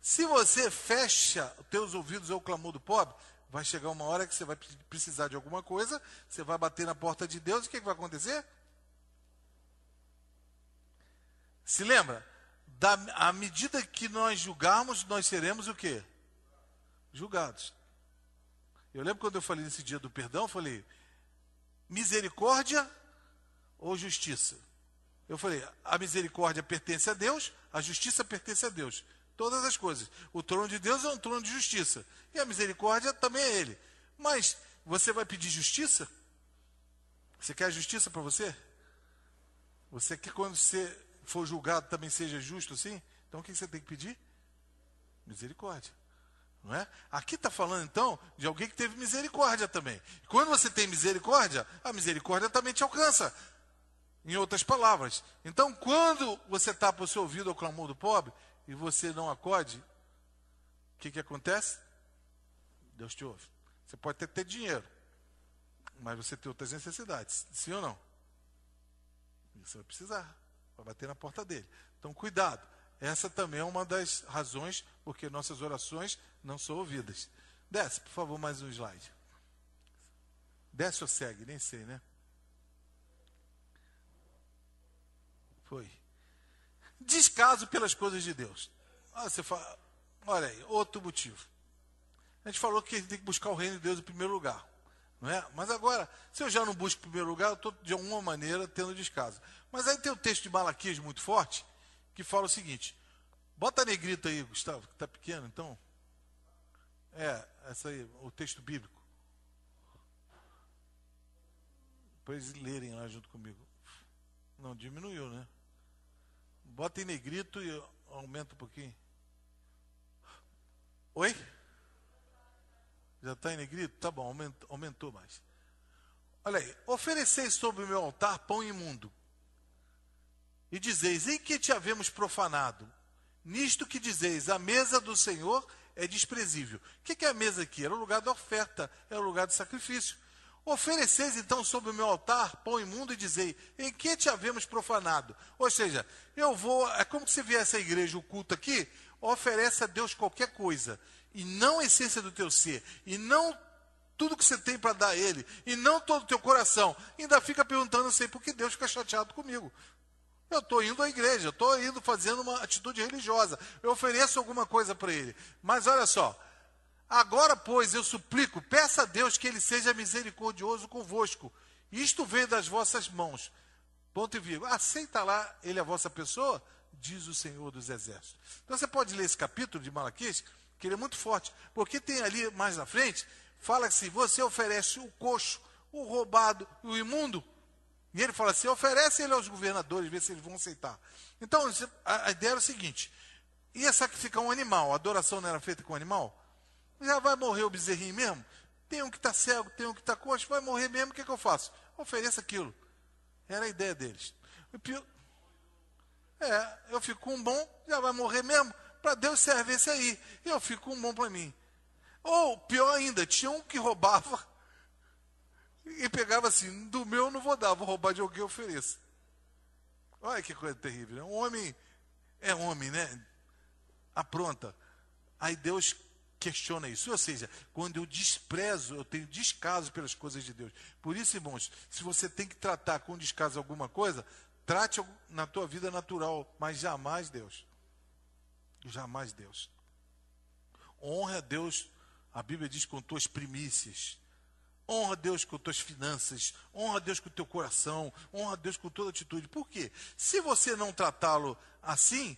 S1: Se você fecha os teus ouvidos ao clamor do pobre, vai chegar uma hora que você vai precisar de alguma coisa, você vai bater na porta de Deus, e o que, que vai acontecer? Se lembra? Da, à medida que nós julgarmos, nós seremos o quê? Julgados. Eu lembro quando eu falei nesse dia do perdão, eu falei, misericórdia ou justiça? Eu falei, a misericórdia pertence a Deus, a justiça pertence a Deus. Todas as coisas. O trono de Deus é um trono de justiça. E a misericórdia também é Ele. Mas você vai pedir justiça? Você quer justiça para você? Você quer quando você for julgado também seja justo assim? Então o que você tem que pedir? Misericórdia. Não é? Aqui está falando então de alguém que teve misericórdia também. quando você tem misericórdia, a misericórdia também te alcança. Em outras palavras. Então, quando você tapa o seu ouvido ao clamor do pobre e você não acode, o que, que acontece? Deus te ouve. Você pode até ter dinheiro, mas você tem outras necessidades. Sim ou não? Você vai precisar. Vai bater na porta dele. Então, cuidado. Essa também é uma das razões porque nossas orações não são ouvidas. Desce, por favor, mais um slide. Desce ou segue? Nem sei, né? Foi. Descaso pelas coisas de Deus. Ah, você fala, olha aí, outro motivo. A gente falou que a gente tem que buscar o reino de Deus em primeiro lugar. Não é? Mas agora, se eu já não busco em primeiro lugar, eu estou de alguma maneira tendo descaso. Mas aí tem o texto de Malaquias muito forte, que fala o seguinte: bota a negrita aí, Gustavo, que está pequeno, então. É, essa aí, o texto bíblico. Para eles lerem lá junto comigo. Não, diminuiu, né? Bota em negrito e aumenta um pouquinho. Oi? Já está em negrito? Tá bom, aumentou, aumentou mais. Olha aí. Ofereceis sobre o meu altar pão imundo. E dizeis: Em que te havemos profanado? Nisto que dizeis: A mesa do Senhor é desprezível. O que é a mesa aqui? Era o lugar da oferta, era o lugar do sacrifício. Ofereceis então sobre o meu altar pão imundo e dizei: Em que te havemos profanado? Ou seja, eu vou. É como se viesse a igreja, o culto aqui, oferece a Deus qualquer coisa, e não a essência do teu ser, e não tudo que você tem para dar a Ele, e não todo o teu coração. Ainda fica perguntando assim: por que Deus fica chateado comigo? Eu estou indo à igreja, eu estou indo fazendo uma atitude religiosa, eu ofereço alguma coisa para Ele. Mas olha só, Agora, pois, eu suplico, peça a Deus que ele seja misericordioso convosco. Isto vem das vossas mãos. Ponto e vírgula. Aceita lá ele a vossa pessoa? Diz o Senhor dos Exércitos. Então você pode ler esse capítulo de Malaquias, que ele é muito forte, porque tem ali mais na frente, fala assim: você oferece o coxo, o roubado, o imundo. E ele fala assim: oferece ele aos governadores, vê se eles vão aceitar. Então a ideia era o seguinte: ia sacrificar um animal, a adoração não era feita com animal? Já vai morrer o bezerrinho mesmo? Tem um que está cego, tem um que está coxo, vai morrer mesmo, o que, é que eu faço? Ofereça aquilo. Era a ideia deles. É, eu fico com um bom, já vai morrer mesmo, para Deus serve esse aí. Eu fico com um bom para mim. Ou, pior ainda, tinha um que roubava *laughs* e pegava assim, do meu eu não vou dar, vou roubar de alguém e ofereço. Olha que coisa terrível. Né? Um homem é homem, né? Apronta. Aí Deus questiona isso. Ou seja, quando eu desprezo, eu tenho descaso pelas coisas de Deus. Por isso, irmãos, se você tem que tratar com descaso alguma coisa, trate na tua vida natural, mas jamais Deus. Jamais Deus. Honra a Deus, a Bíblia diz, com tuas primícias. Honra a Deus com tuas finanças, honra a Deus com o teu coração, honra a Deus com toda atitude. Por quê? Se você não tratá-lo assim,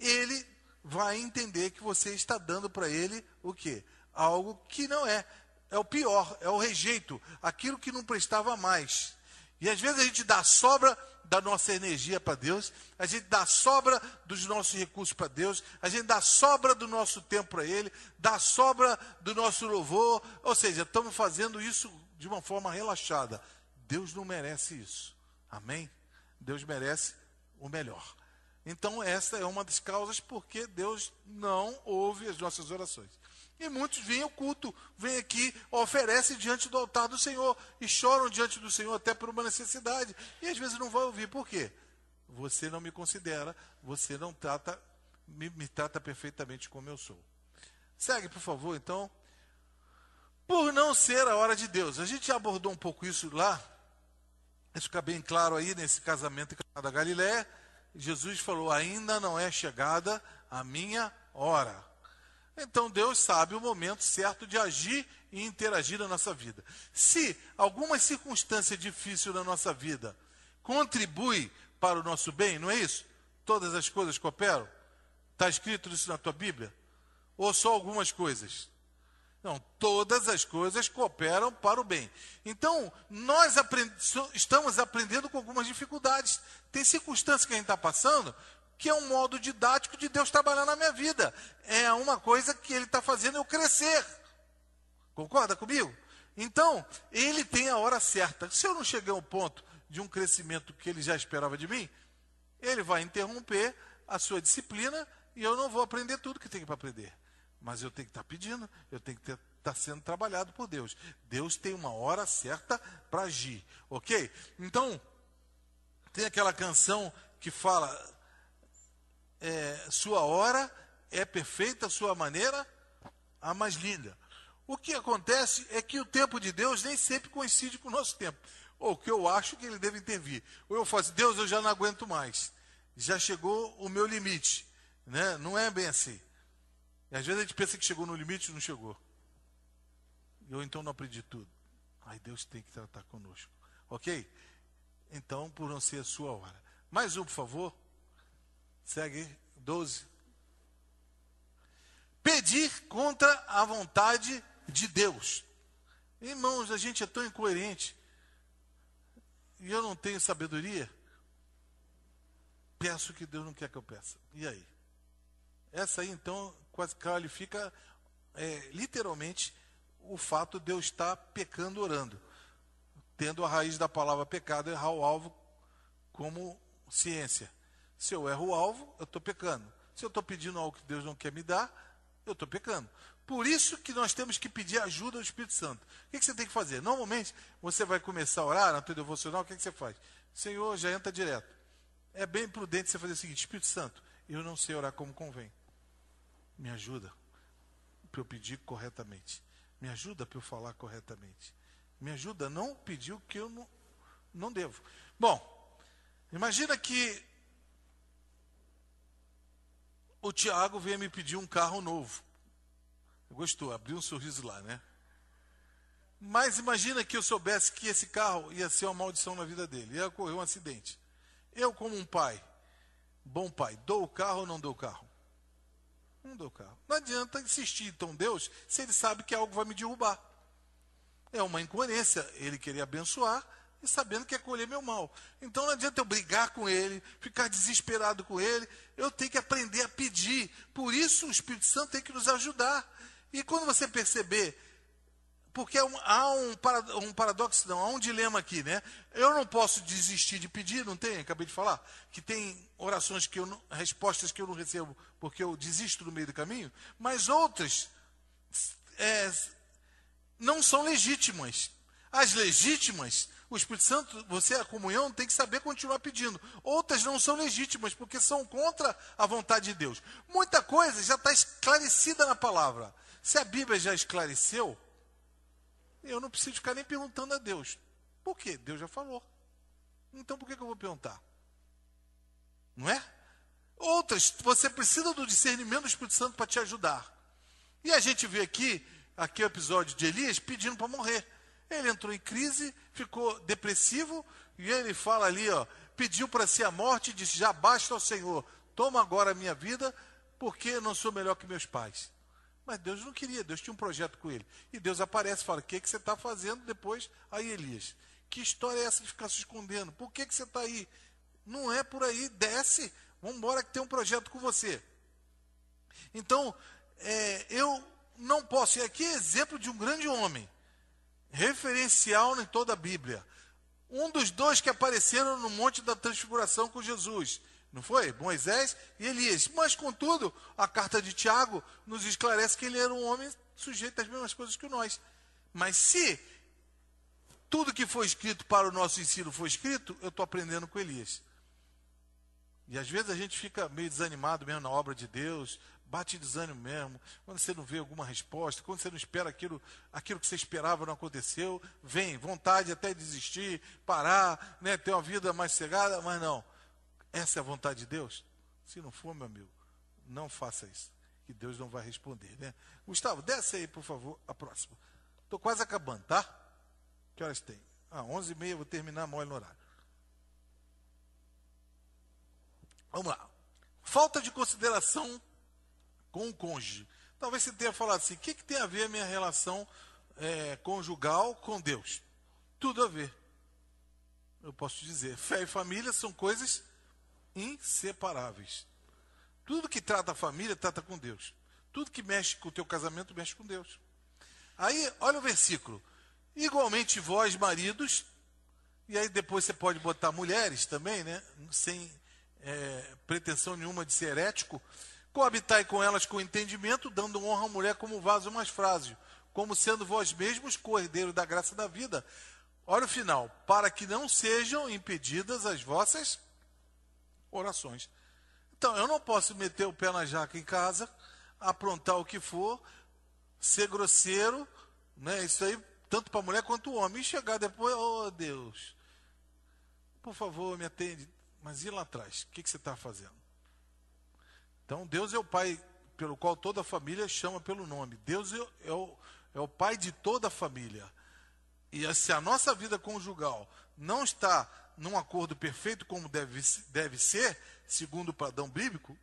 S1: ele vai entender que você está dando para ele o quê? Algo que não é. É o pior, é o rejeito, aquilo que não prestava mais. E às vezes a gente dá sobra da nossa energia para Deus, a gente dá sobra dos nossos recursos para Deus, a gente dá sobra do nosso tempo para Ele, dá sobra do nosso louvor, ou seja, estamos fazendo isso de uma forma relaxada. Deus não merece isso. Amém? Deus merece o melhor. Então, essa é uma das causas porque Deus não ouve as nossas orações. E muitos vêm ao culto, vêm aqui, oferecem diante do altar do Senhor e choram diante do Senhor até por uma necessidade. E às vezes não vai ouvir. Por quê? Você não me considera, você não trata, me, me trata perfeitamente como eu sou. Segue, por favor, então. Por não ser a hora de Deus. A gente já abordou um pouco isso lá. Isso fica bem claro aí nesse casamento da Galiléia. Jesus falou: ainda não é chegada a minha hora. Então Deus sabe o momento certo de agir e interagir na nossa vida. Se alguma circunstância difícil na nossa vida contribui para o nosso bem, não é isso? Todas as coisas cooperam? Está escrito isso na tua Bíblia? Ou só algumas coisas? Não, todas as coisas cooperam para o bem. Então, nós aprend estamos aprendendo com algumas dificuldades. Tem circunstâncias que a gente está passando que é um modo didático de Deus trabalhar na minha vida. É uma coisa que Ele está fazendo eu crescer. Concorda comigo? Então, Ele tem a hora certa. Se eu não cheguei ao ponto de um crescimento que Ele já esperava de mim, Ele vai interromper a sua disciplina e eu não vou aprender tudo que tenho para aprender. Mas eu tenho que estar tá pedindo, eu tenho que estar tá sendo trabalhado por Deus. Deus tem uma hora certa para agir, ok? Então, tem aquela canção que fala é, sua hora é perfeita, sua maneira a mais linda. O que acontece é que o tempo de Deus nem sempre coincide com o nosso tempo. Ou que eu acho que ele deve intervir. Ou eu falo assim, Deus, eu já não aguento mais. Já chegou o meu limite. Né? Não é bem assim. E às vezes a gente pensa que chegou no limite e não chegou. Eu então não aprendi tudo. Aí Deus tem que tratar conosco. Ok? Então, por não ser a sua hora. Mais um, por favor. Segue 12. Pedir contra a vontade de Deus. Irmãos, a gente é tão incoerente. E eu não tenho sabedoria. Peço que Deus não quer que eu peça. E aí? Essa aí, então, qualifica é, literalmente o fato de eu estar pecando orando. Tendo a raiz da palavra pecado, errar o alvo como ciência. Se eu erro o alvo, eu estou pecando. Se eu estou pedindo algo que Deus não quer me dar, eu estou pecando. Por isso que nós temos que pedir ajuda ao Espírito Santo. O que, que, você tem que fazer? Normalmente, você vai começar a orar na tua devocional, o que, que você faz? Senhor, já entra direto. É bem prudente você fazer o seguinte: Espírito Santo, eu não sei orar como convém. Me ajuda para eu pedir corretamente. Me ajuda para eu falar corretamente. Me ajuda a não pedir o que eu não, não devo. Bom, imagina que o Tiago veio me pedir um carro novo. Gostou, abriu um sorriso lá, né? Mas imagina que eu soubesse que esse carro ia ser uma maldição na vida dele, ia ocorrer um acidente. Eu, como um pai, bom pai, dou o carro ou não dou o carro? Não dou o carro. Não adianta insistir, então, Deus, se ele sabe que algo vai me derrubar. É uma incoerência ele querer abençoar e sabendo que é colher meu mal. Então não adianta eu brigar com ele, ficar desesperado com ele. Eu tenho que aprender a pedir. Por isso o Espírito Santo tem que nos ajudar. E quando você perceber, porque há um, um paradoxo, não, há um dilema aqui, né? Eu não posso desistir de pedir, não tem? Acabei de falar que tem orações que eu não, respostas que eu não recebo porque eu desisto no meio do caminho, mas outras é, não são legítimas. As legítimas o Espírito Santo, você, a comunhão, tem que saber continuar pedindo. Outras não são legítimas, porque são contra a vontade de Deus. Muita coisa já está esclarecida na palavra. Se a Bíblia já esclareceu, eu não preciso ficar nem perguntando a Deus. Por quê? Deus já falou. Então por que, que eu vou perguntar? Não é? Outras, você precisa do discernimento do Espírito Santo para te ajudar. E a gente vê aqui, aqui o episódio de Elias pedindo para morrer. Ele entrou em crise, ficou depressivo, e ele fala ali, ó, pediu para si a morte e disse: Já basta ao Senhor, toma agora a minha vida, porque não sou melhor que meus pais. Mas Deus não queria, Deus tinha um projeto com ele. E Deus aparece e fala: O que, que você está fazendo depois? Aí Elias, que história é essa de ficar se escondendo? Por que, que você está aí? Não é por aí, desce, vamos embora que tem um projeto com você. Então, é, eu não posso, e aqui é exemplo de um grande homem, referencial em toda a Bíblia. Um dos dois que apareceram no Monte da Transfiguração com Jesus. Não foi? Moisés e Elias. Mas, contudo, a carta de Tiago nos esclarece que ele era um homem sujeito às mesmas coisas que nós. Mas se tudo que foi escrito para o nosso ensino foi escrito, eu estou aprendendo com Elias. E às vezes a gente fica meio desanimado mesmo na obra de Deus, bate desânimo mesmo, quando você não vê alguma resposta, quando você não espera aquilo, aquilo que você esperava não aconteceu, vem vontade até desistir, parar, né, ter uma vida mais cegada, mas não. Essa é a vontade de Deus? Se não for, meu amigo, não faça isso, que Deus não vai responder, né? Gustavo, desce aí, por favor, a próxima. Estou quase acabando, tá? Que horas tem? Ah, 11h30, vou terminar mole no horário. Vamos lá. Falta de consideração com o cônjuge. Talvez você tenha falado assim: o que, que tem a ver a minha relação é, conjugal com Deus? Tudo a ver. Eu posso dizer: fé e família são coisas inseparáveis. Tudo que trata a família, trata com Deus. Tudo que mexe com o teu casamento, mexe com Deus. Aí, olha o versículo. Igualmente vós, maridos, e aí depois você pode botar mulheres também, né? Sem é, pretensão nenhuma de ser herético. Coabitai com elas com entendimento, dando honra à mulher como vaso mais frágil, como sendo vós mesmos cordeiro da graça da vida. Olha o final. Para que não sejam impedidas as vossas orações. Então, eu não posso meter o pé na jaca em casa, aprontar o que for, ser grosseiro, né? Isso aí, tanto para mulher quanto o homem. E chegar depois, oh Deus, por favor, me atende. Mas e lá atrás? O que, que você está fazendo? Então, Deus é o Pai pelo qual toda a família chama pelo nome. Deus é, é, o, é o Pai de toda a família. E se a nossa vida conjugal não está num acordo perfeito como deve, deve ser, segundo o padrão bíblico,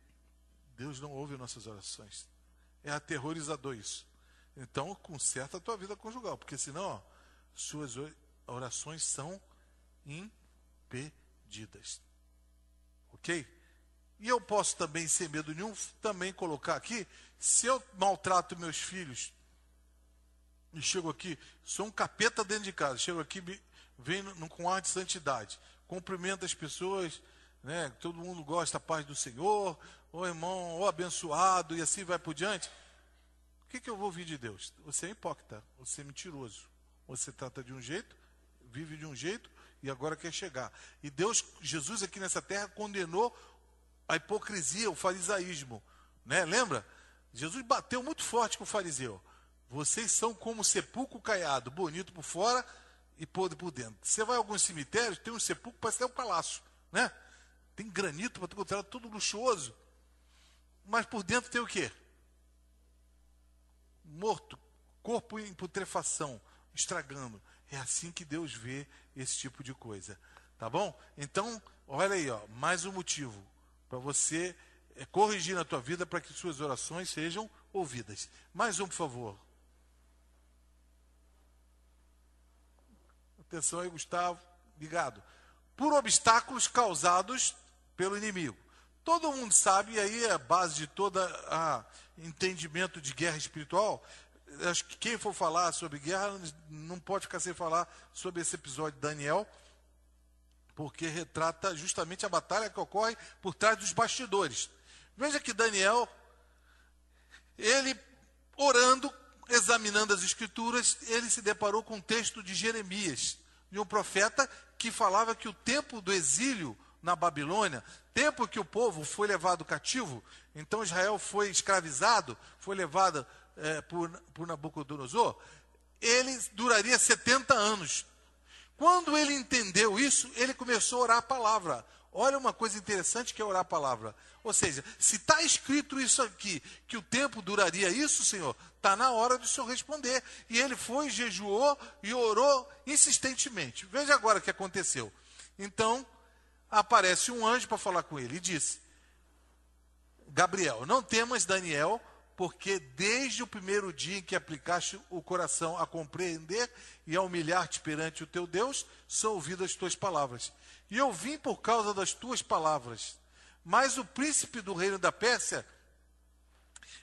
S1: Deus não ouve nossas orações. É aterrorizador isso. Então, conserta a tua vida conjugal, porque senão, ó, suas orações são impedidas. Ok? E eu posso também, sem medo nenhum, também colocar aqui, se eu maltrato meus filhos, e chego aqui, sou um capeta dentro de casa, chego aqui, vem com ar de santidade, cumprimenta as pessoas, né? Todo mundo gosta da paz do Senhor, ou irmão, ou abençoado, e assim vai por diante. O que, que eu vou ouvir de Deus? Você é hipócrita, você é mentiroso. Você trata de um jeito, vive de um jeito, e agora quer chegar. E Deus, Jesus aqui nessa terra, condenou a hipocrisia, o farisaísmo. Né? Lembra? Jesus bateu muito forte com o fariseu. Vocês são como sepulcro caiado, bonito por fora, e podre por dentro. Você vai a alguns cemitérios, tem um sepulcro, parece até um palácio, né? Tem granito para encontrar tudo luxuoso. Mas por dentro tem o quê? Morto, corpo em putrefação, estragando. É assim que Deus vê esse tipo de coisa. Tá bom? Então, olha aí, ó, mais um motivo para você é, corrigir na tua vida para que suas orações sejam ouvidas. Mais um, por favor. Atenção aí, Gustavo. Ligado. Por obstáculos causados pelo inimigo. Todo mundo sabe, e aí é a base de todo entendimento de guerra espiritual. Acho que quem for falar sobre guerra não pode ficar sem falar sobre esse episódio de Daniel, porque retrata justamente a batalha que ocorre por trás dos bastidores. Veja que Daniel, ele orando examinando as escrituras, ele se deparou com um texto de Jeremias, de um profeta que falava que o tempo do exílio na Babilônia, tempo que o povo foi levado cativo, então Israel foi escravizado, foi levado é, por, por Nabucodonosor, ele duraria 70 anos. Quando ele entendeu isso, ele começou a orar a palavra. Olha uma coisa interessante que é orar a palavra. Ou seja, se está escrito isso aqui, que o tempo duraria isso, Senhor, está na hora do Senhor responder. E ele foi, jejuou e orou insistentemente. Veja agora o que aconteceu. Então, aparece um anjo para falar com ele e disse: Gabriel, não temas, Daniel, porque desde o primeiro dia em que aplicaste o coração a compreender e a humilhar-te perante o teu Deus, são ouvidas as tuas palavras. E eu vim por causa das tuas palavras. Mas o príncipe do reino da Pérsia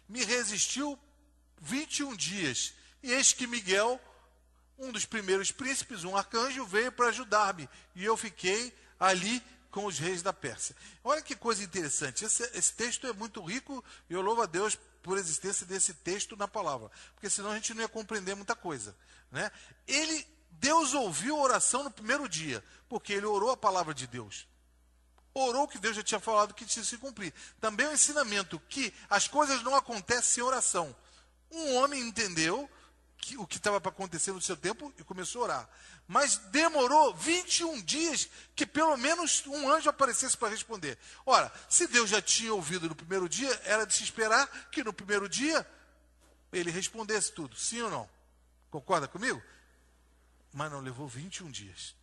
S1: me resistiu 21 dias. E eis que Miguel, um dos primeiros príncipes, um arcanjo, veio para ajudar-me. E eu fiquei ali com os reis da Pérsia. Olha que coisa interessante. Esse, esse texto é muito rico e eu louvo a Deus por existência desse texto na palavra, porque senão a gente não ia compreender muita coisa. Né? Ele, Deus ouviu a oração no primeiro dia, porque ele orou a palavra de Deus. Orou que Deus já tinha falado que tinha se cumprir. Também o um ensinamento que as coisas não acontecem sem oração. Um homem entendeu que, o que estava para acontecer no seu tempo e começou a orar. Mas demorou 21 dias que pelo menos um anjo aparecesse para responder. Ora, se Deus já tinha ouvido no primeiro dia, era de se esperar que no primeiro dia ele respondesse tudo. Sim ou não? Concorda comigo? Mas não levou 21 dias.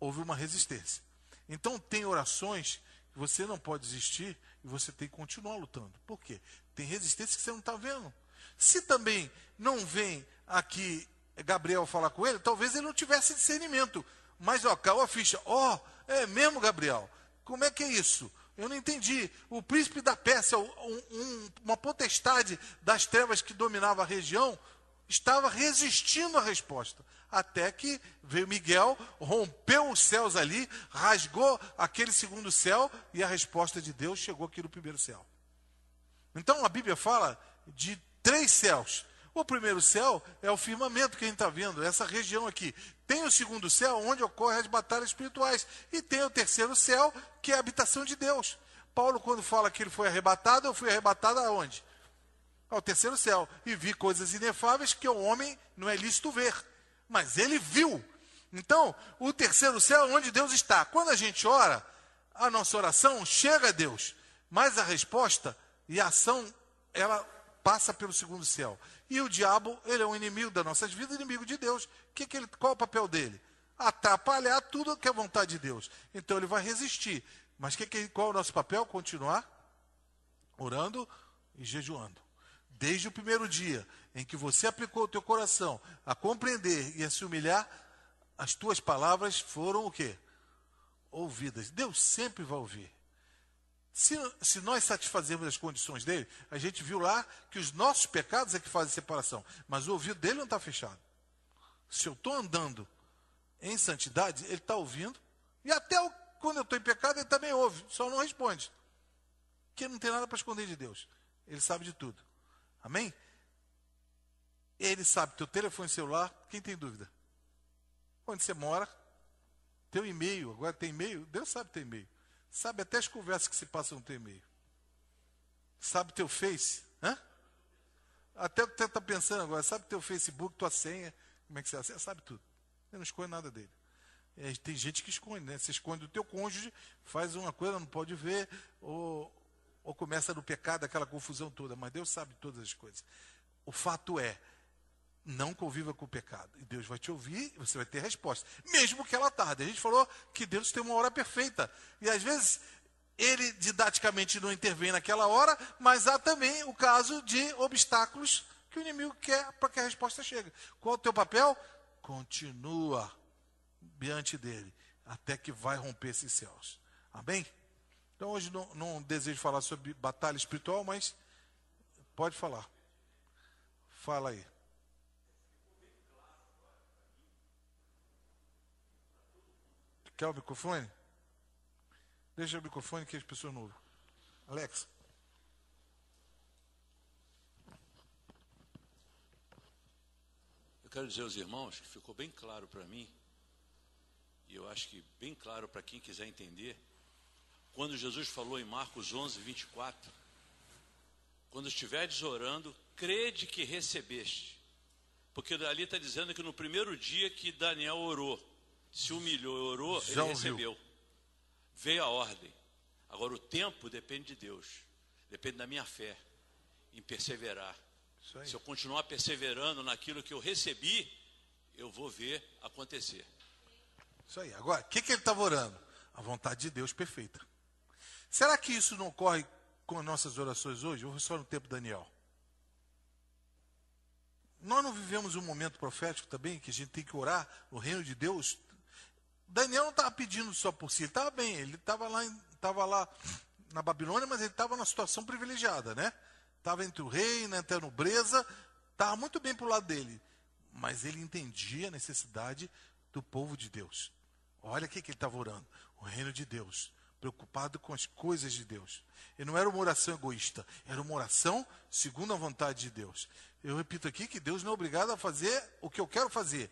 S1: Houve uma resistência. Então, tem orações que você não pode desistir e você tem que continuar lutando. Por quê? Tem resistência que você não está vendo. Se também não vem aqui Gabriel falar com ele, talvez ele não tivesse discernimento. Mas, ó, caiu a ficha. Ó, é mesmo, Gabriel? Como é que é isso? Eu não entendi. O príncipe da Pérsia, um, um, uma potestade das trevas que dominava a região, estava resistindo à resposta. Até que veio Miguel, rompeu os céus ali, rasgou aquele segundo céu e a resposta de Deus chegou aqui no primeiro céu. Então a Bíblia fala de três céus. O primeiro céu é o firmamento que a gente está vendo, essa região aqui. Tem o segundo céu, onde ocorrem as batalhas espirituais. E tem o terceiro céu, que é a habitação de Deus. Paulo, quando fala que ele foi arrebatado, eu fui arrebatado aonde? Ao terceiro céu. E vi coisas inefáveis que o homem não é lícito ver. Mas ele viu. Então, o terceiro céu é onde Deus está. Quando a gente ora, a nossa oração chega a Deus. Mas a resposta e a ação, ela passa pelo segundo céu. E o diabo, ele é um inimigo das nossas vidas, inimigo de Deus. Que que ele, qual é o papel dele? Atrapalhar tudo que é vontade de Deus. Então ele vai resistir. Mas que que, qual é o nosso papel? Continuar orando e jejuando. Desde o primeiro dia em que você aplicou o teu coração a compreender e a se humilhar, as tuas palavras foram o quê? Ouvidas. Deus sempre vai ouvir. Se, se nós satisfazermos as condições dele, a gente viu lá que os nossos pecados é que fazem separação, mas o ouvido dele não está fechado. Se eu estou andando em santidade, ele está ouvindo, e até o, quando eu estou em pecado, ele também ouve, só não responde. Porque não tem nada para esconder de Deus. Ele sabe de tudo. Amém? Ele sabe teu telefone celular, quem tem dúvida? Onde você mora, teu e-mail, agora tem e-mail, Deus sabe teu e-mail. Sabe até as conversas que se passam no teu e-mail. Sabe teu Face? Hã? Até o que você está pensando agora, sabe teu Facebook, tua senha, como é que você acessa? Sabe tudo. Eu não esconde nada dele. É, tem gente que esconde, né? Você esconde o teu cônjuge, faz uma coisa, não pode ver, ou, ou começa no pecado, aquela confusão toda. Mas Deus sabe todas as coisas. O fato é, não conviva com o pecado. E Deus vai te ouvir e você vai ter resposta. Mesmo que ela tarde. A gente falou que Deus tem uma hora perfeita. E às vezes ele didaticamente não intervém naquela hora, mas há também o caso de obstáculos que o inimigo quer para que a resposta chegue. Qual é o teu papel? Continua diante dele, até que vai romper esses céus. Amém? Então hoje não, não desejo falar sobre batalha espiritual, mas pode falar. Fala aí. Quer o microfone? Deixa o microfone que as pessoas não ouvem. Alex.
S2: Eu quero dizer aos irmãos que ficou bem claro para mim, e eu acho que bem claro para quem quiser entender, quando Jesus falou em Marcos 11, 24: Quando estiveres orando, crede que recebeste. Porque ali está dizendo que no primeiro dia que Daniel orou, se humilhou, orou, Já ele recebeu. Veio a ordem. Agora o tempo depende de Deus. Depende da minha fé em perseverar. Se eu continuar perseverando naquilo que eu recebi, eu vou ver acontecer.
S1: Isso aí. Agora, o que, que ele estava orando? A vontade de Deus perfeita. Será que isso não ocorre com as nossas orações hoje? Vou só no tempo Daniel. Nós não vivemos um momento profético também, que a gente tem que orar no reino de Deus. Daniel não estava pedindo só por si, ele estava bem, ele estava lá, estava lá na Babilônia, mas ele estava numa situação privilegiada, né? Estava entre o rei, né, entre a nobreza, estava muito bem para o lado dele. Mas ele entendia a necessidade do povo de Deus. Olha o que ele estava orando: o reino de Deus, preocupado com as coisas de Deus. E não era uma oração egoísta, era uma oração segundo a vontade de Deus. Eu repito aqui que Deus não é obrigado a fazer o que eu quero fazer.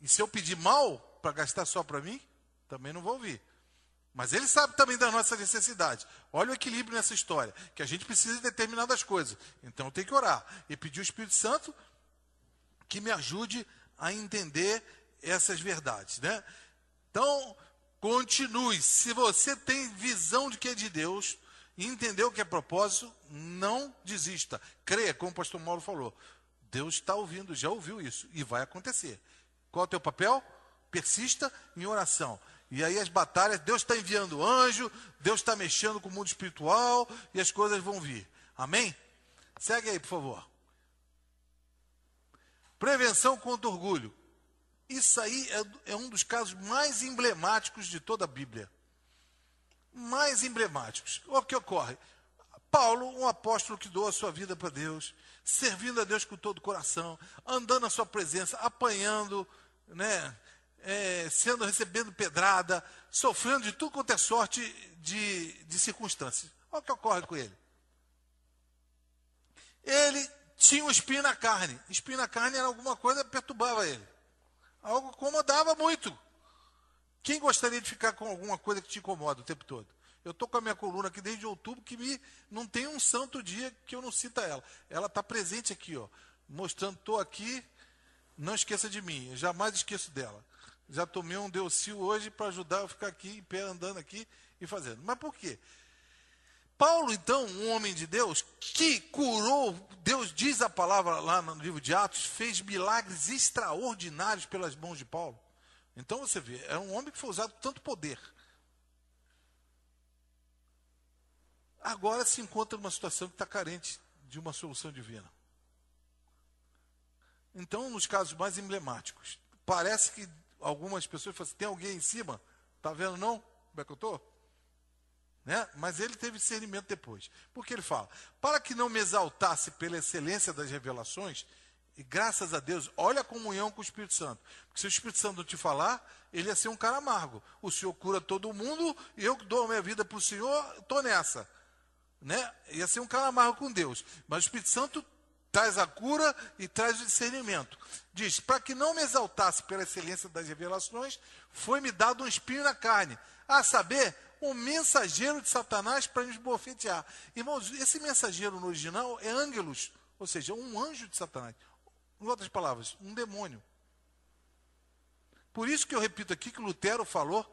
S1: E se eu pedir mal para gastar só para mim, também não vou ouvir. Mas ele sabe também da nossa necessidade. Olha o equilíbrio nessa história, que a gente precisa de determinadas coisas. Então tenho que orar e pedir o Espírito Santo que me ajude a entender essas verdades, né? Então, continue. Se você tem visão de que é de Deus, e entendeu que é propósito, não desista. Creia, como o pastor Mauro falou. Deus está ouvindo, já ouviu isso, e vai acontecer. Qual é o teu papel? Persista em oração. E aí as batalhas, Deus está enviando anjo, Deus está mexendo com o mundo espiritual e as coisas vão vir. Amém? Segue aí, por favor. Prevenção contra orgulho. Isso aí é, é um dos casos mais emblemáticos de toda a Bíblia mais emblemáticos. O que ocorre? Paulo, um apóstolo que doa a sua vida para Deus, servindo a Deus com todo o coração, andando na sua presença, apanhando, né, é, sendo recebendo pedrada, sofrendo de tudo quanto é sorte de, de circunstâncias. Olha o que ocorre com ele. Ele tinha um espinho na carne. Espinho na carne era alguma coisa que perturbava ele. Algo incomodava muito. Quem gostaria de ficar com alguma coisa que te incomoda o tempo todo? Eu estou com a minha coluna aqui desde outubro que me, não tem um santo dia que eu não cita ela. Ela está presente aqui, ó, mostrando, estou aqui, não esqueça de mim, eu jamais esqueço dela. Já tomei um Deusil hoje para ajudar eu ficar aqui em pé, andando aqui e fazendo. Mas por quê? Paulo, então, um homem de Deus, que curou, Deus diz a palavra lá no livro de Atos, fez milagres extraordinários pelas mãos de Paulo. Então você vê, é um homem que foi usado tanto poder. Agora se encontra numa situação que está carente de uma solução divina. Então, nos casos mais emblemáticos, parece que algumas pessoas falam assim, tem alguém em cima? Está vendo não? Como é que eu estou? Né? Mas ele teve discernimento depois. Porque ele fala, para que não me exaltasse pela excelência das revelações, e graças a Deus, olha a comunhão com o Espírito Santo. Porque se o Espírito Santo não te falar, ele ia ser um cara amargo. O Senhor cura todo mundo e eu dou a minha vida para o Senhor, estou nessa. Né? Ia ser um cara amargo com Deus. Mas o Espírito Santo traz a cura e traz o discernimento. Diz: para que não me exaltasse pela excelência das revelações, foi-me dado um espinho na carne, a saber, um mensageiro de Satanás para nos bofetear. Irmãos, esse mensageiro no original é ângelos, ou seja, um anjo de Satanás. Em outras palavras, um demônio. Por isso que eu repito aqui que Lutero falou,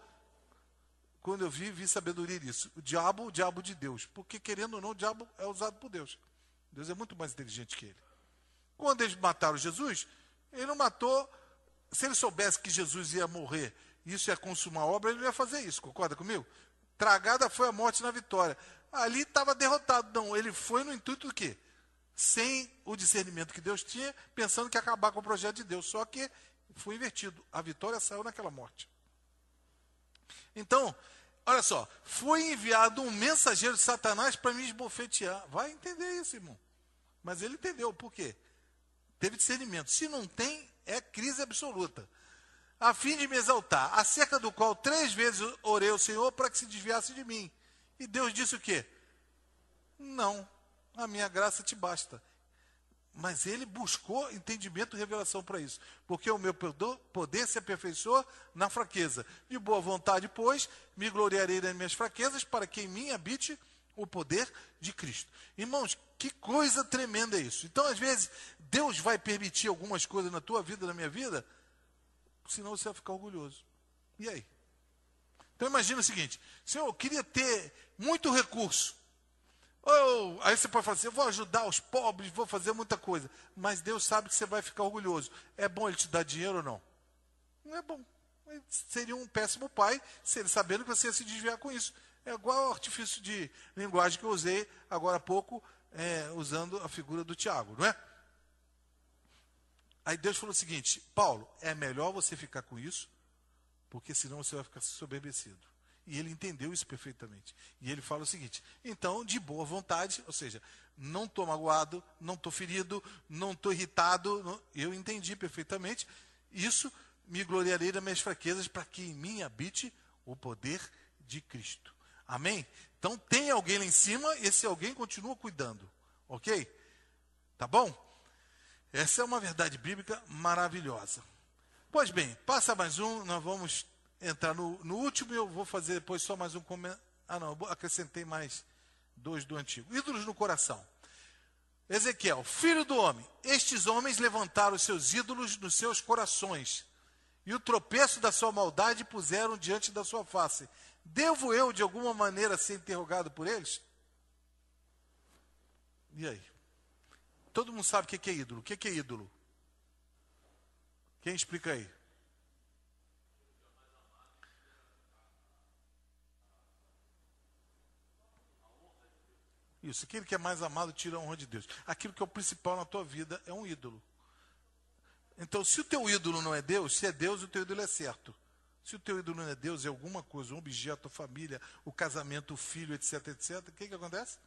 S1: quando eu vi, vi sabedoria disso. O diabo, o diabo de Deus. Porque, querendo ou não, o diabo é usado por Deus. Deus é muito mais inteligente que ele. Quando eles mataram Jesus, ele não matou. Se ele soubesse que Jesus ia morrer, isso ia consumar a obra, ele não ia fazer isso. Concorda comigo? Tragada foi a morte na vitória. Ali estava derrotado. Não, ele foi no intuito do quê? sem o discernimento que Deus tinha, pensando que ia acabar com o projeto de Deus. Só que foi invertido. A vitória saiu naquela morte. Então, olha só, foi enviado um mensageiro de Satanás para me esbofetear. Vai entender isso, irmão. Mas ele entendeu, por quê? Teve discernimento. Se não tem, é crise absoluta. A fim de me exaltar, acerca do qual três vezes orei ao Senhor para que se desviasse de mim. E Deus disse o quê? Não, a minha graça te basta. Mas ele buscou entendimento e revelação para isso. Porque o meu poder se aperfeiçoa na fraqueza. De boa vontade, pois, me gloriarei nas minhas fraquezas, para que em mim habite o poder de Cristo. Irmãos, que coisa tremenda é isso. Então, às vezes, Deus vai permitir algumas coisas na tua vida, na minha vida, senão você vai ficar orgulhoso. E aí? Então, imagina o seguinte: Senhor, eu queria ter muito recurso. Oh, aí você pode falar assim: eu vou ajudar os pobres, vou fazer muita coisa. Mas Deus sabe que você vai ficar orgulhoso. É bom ele te dar dinheiro ou não? Não é bom. Seria um péssimo pai se ele sabendo que você ia se desviar com isso. É igual o artifício de linguagem que eu usei agora há pouco, é, usando a figura do Tiago, não é? Aí Deus falou o seguinte: Paulo, é melhor você ficar com isso, porque senão você vai ficar soberbecido. E ele entendeu isso perfeitamente. E ele fala o seguinte: então, de boa vontade, ou seja, não estou magoado, não estou ferido, não estou irritado, não, eu entendi perfeitamente. Isso me gloriarei das minhas fraquezas, para que em mim habite o poder de Cristo. Amém? Então tem alguém lá em cima, e esse alguém continua cuidando. Ok? Tá bom? Essa é uma verdade bíblica maravilhosa. Pois bem, passa mais um, nós vamos entrar no, no último e eu vou fazer depois só mais um comentário. Ah, não, acrescentei mais dois do antigo. Ídolos no coração. Ezequiel, filho do homem, estes homens levantaram seus ídolos nos seus corações, e o tropeço da sua maldade puseram diante da sua face. Devo eu, de alguma maneira, ser interrogado por eles? E aí? Todo mundo sabe o que é ídolo. O que é ídolo? Quem explica aí? Isso, aquele que é mais amado tira a honra de Deus. Aquilo que é o principal na tua vida é um ídolo. Então, se o teu ídolo não é Deus, se é Deus, o teu ídolo é certo. Se o teu ídolo não é Deus, é alguma coisa, um objeto, a família, o casamento, o filho, etc, etc, o que, que acontece?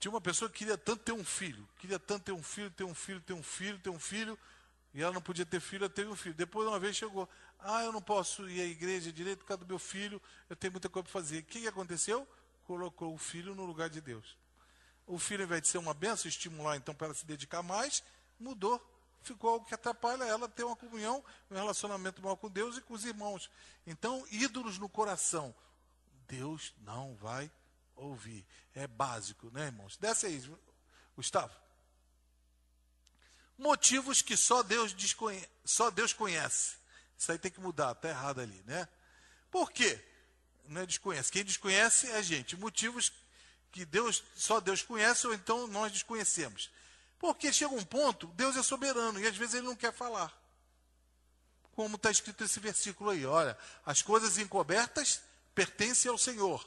S1: Tinha uma pessoa que queria tanto ter um filho, queria tanto ter um filho, ter um filho, ter um filho, ter um filho, e ela não podia ter filho, ela teve um filho. Depois, uma vez chegou, ah, eu não posso ir à igreja direito por causa do meu filho, eu tenho muita coisa para fazer. O que, que aconteceu? Colocou o filho no lugar de Deus. O filho, ao invés de ser uma benção, estimular então para ela se dedicar mais, mudou. Ficou algo que atrapalha ela ter uma comunhão, um relacionamento mal com Deus e com os irmãos. Então, ídolos no coração. Deus não vai ouvir. É básico, né, irmãos? Desce aí, Gustavo. Motivos que só Deus, desconhe... só Deus conhece. Isso aí tem que mudar, está errado ali, né? Por quê? Não é desconhece. Quem desconhece é a gente. Motivos que Deus, só Deus conhece, ou então nós desconhecemos. Porque chega um ponto, Deus é soberano, e às vezes ele não quer falar. Como está escrito nesse versículo aí, olha, as coisas encobertas pertencem ao Senhor,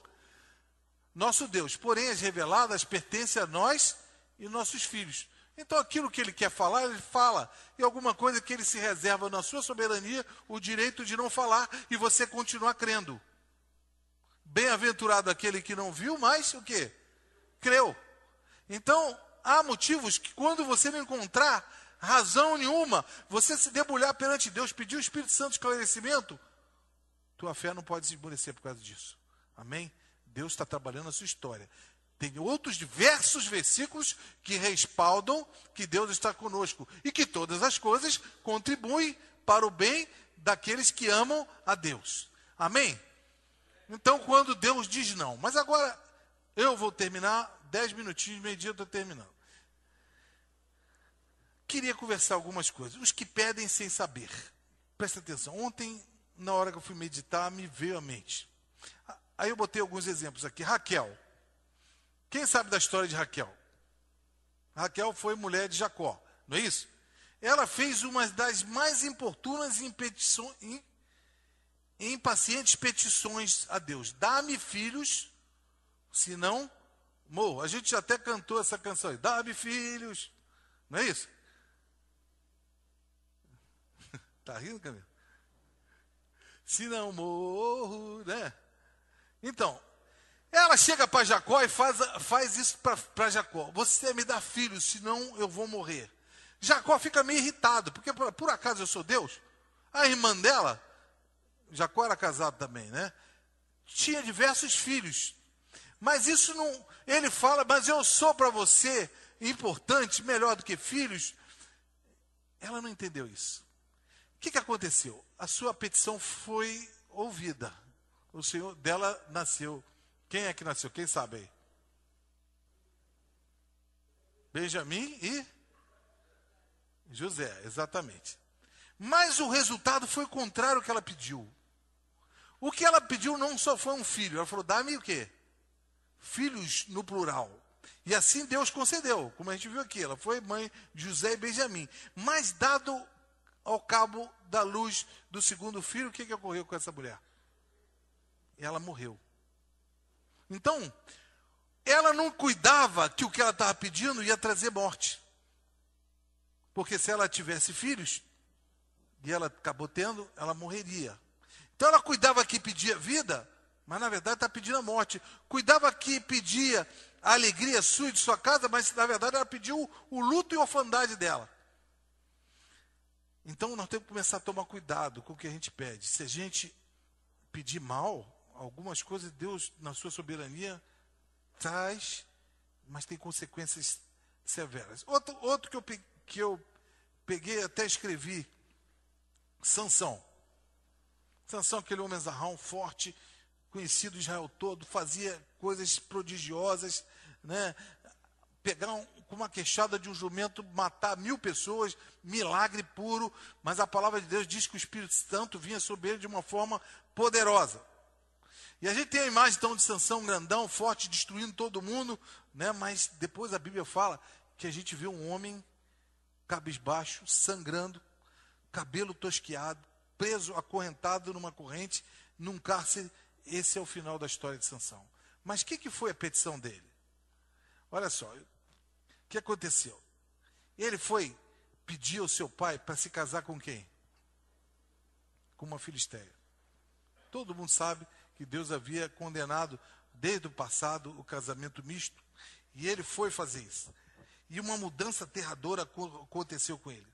S1: nosso Deus, porém as reveladas pertencem a nós e nossos filhos. Então, aquilo que ele quer falar, ele fala. E alguma coisa que ele se reserva na sua soberania, o direito de não falar e você continuar crendo. Bem-aventurado aquele que não viu, mas o que? Creu. Então, há motivos que quando você não encontrar razão nenhuma, você se debulhar perante Deus, pedir o Espírito Santo esclarecimento, tua fé não pode se esmorecer por causa disso. Amém? Deus está trabalhando a sua história. Tem outros diversos versículos que respaldam que Deus está conosco e que todas as coisas contribuem para o bem daqueles que amam a Deus. Amém? Então, quando Deus diz não, mas agora eu vou terminar, dez minutinhos, meio-dia estou terminando. Queria conversar algumas coisas. Os que pedem sem saber. Presta atenção. Ontem, na hora que eu fui meditar, me veio à mente. Aí eu botei alguns exemplos aqui. Raquel. Quem sabe da história de Raquel? Raquel foi mulher de Jacó, não é isso? Ela fez uma das mais importunas e impacientes petições a Deus: dá-me filhos, senão morro. A gente até cantou essa canção aí: dá-me filhos, não é isso? Está rindo, Camilo? Se não morro, né? Então, ela chega para Jacó e faz, faz isso para Jacó: Você me dá filhos, senão eu vou morrer. Jacó fica meio irritado, porque por, por acaso eu sou Deus? A irmã dela, Jacó era casado também, né? Tinha diversos filhos. Mas isso não. Ele fala, mas eu sou para você importante, melhor do que filhos. Ela não entendeu isso. O que, que aconteceu? A sua petição foi ouvida. O Senhor dela nasceu quem é que nasceu? Quem sabe aí? Benjamim e José, exatamente. Mas o resultado foi contrário ao que ela pediu. O que ela pediu não só foi um filho, ela falou: dá-me o quê? Filhos no plural. E assim Deus concedeu, como a gente viu aqui, ela foi mãe de José e Benjamim. Mas dado ao cabo da luz do segundo filho, o que, que ocorreu com essa mulher? Ela morreu. Então, ela não cuidava que o que ela estava pedindo ia trazer morte. Porque se ela tivesse filhos, e ela acabou tendo, ela morreria. Então ela cuidava que pedia vida, mas na verdade está pedindo a morte. Cuidava que pedia a alegria sua e de sua casa, mas na verdade ela pediu o luto e a orfandade dela. Então nós temos que começar a tomar cuidado com o que a gente pede. Se a gente pedir mal, algumas coisas Deus, na sua soberania, traz, mas tem consequências severas. Outro, outro que, eu, que eu peguei, até escrevi, Sansão. Sansão, aquele homem zarrão, forte, conhecido Israel todo, fazia coisas prodigiosas, né? pegar um, com uma queixada de um jumento, matar mil pessoas, milagre puro, mas a palavra de Deus diz que o Espírito Santo vinha sobre ele de uma forma poderosa. E a gente tem a imagem então de Sansão grandão, forte, destruindo todo mundo, né? mas depois a Bíblia fala que a gente vê um homem cabisbaixo, sangrando, cabelo tosquiado, preso, acorrentado numa corrente, num cárcere. Esse é o final da história de Sansão. Mas o que, que foi a petição dele? Olha só, o que aconteceu? Ele foi pedir ao seu pai para se casar com quem? Com uma filisteia. Todo mundo sabe que Deus havia condenado desde o passado o casamento misto, e ele foi fazer isso. E uma mudança aterradora aconteceu com ele.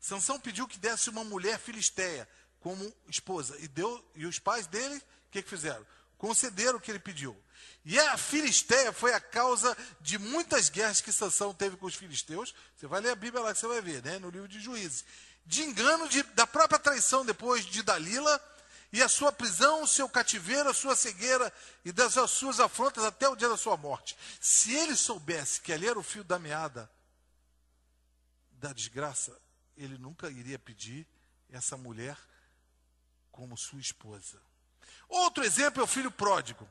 S1: Sansão pediu que desse uma mulher filisteia como esposa, e deu e os pais dele, o que, que fizeram? Concederam o que ele pediu. E a Filisteia foi a causa de muitas guerras que Sansão teve com os filisteus. Você vai ler a Bíblia lá que você vai ver, né? no livro de Juízes. De engano, de, da própria traição depois de Dalila, e a sua prisão, o seu cativeiro, a sua cegueira e das suas afrontas até o dia da sua morte. Se ele soubesse que ali era o fio da meada da desgraça, ele nunca iria pedir essa mulher como sua esposa. Outro exemplo é o filho pródigo.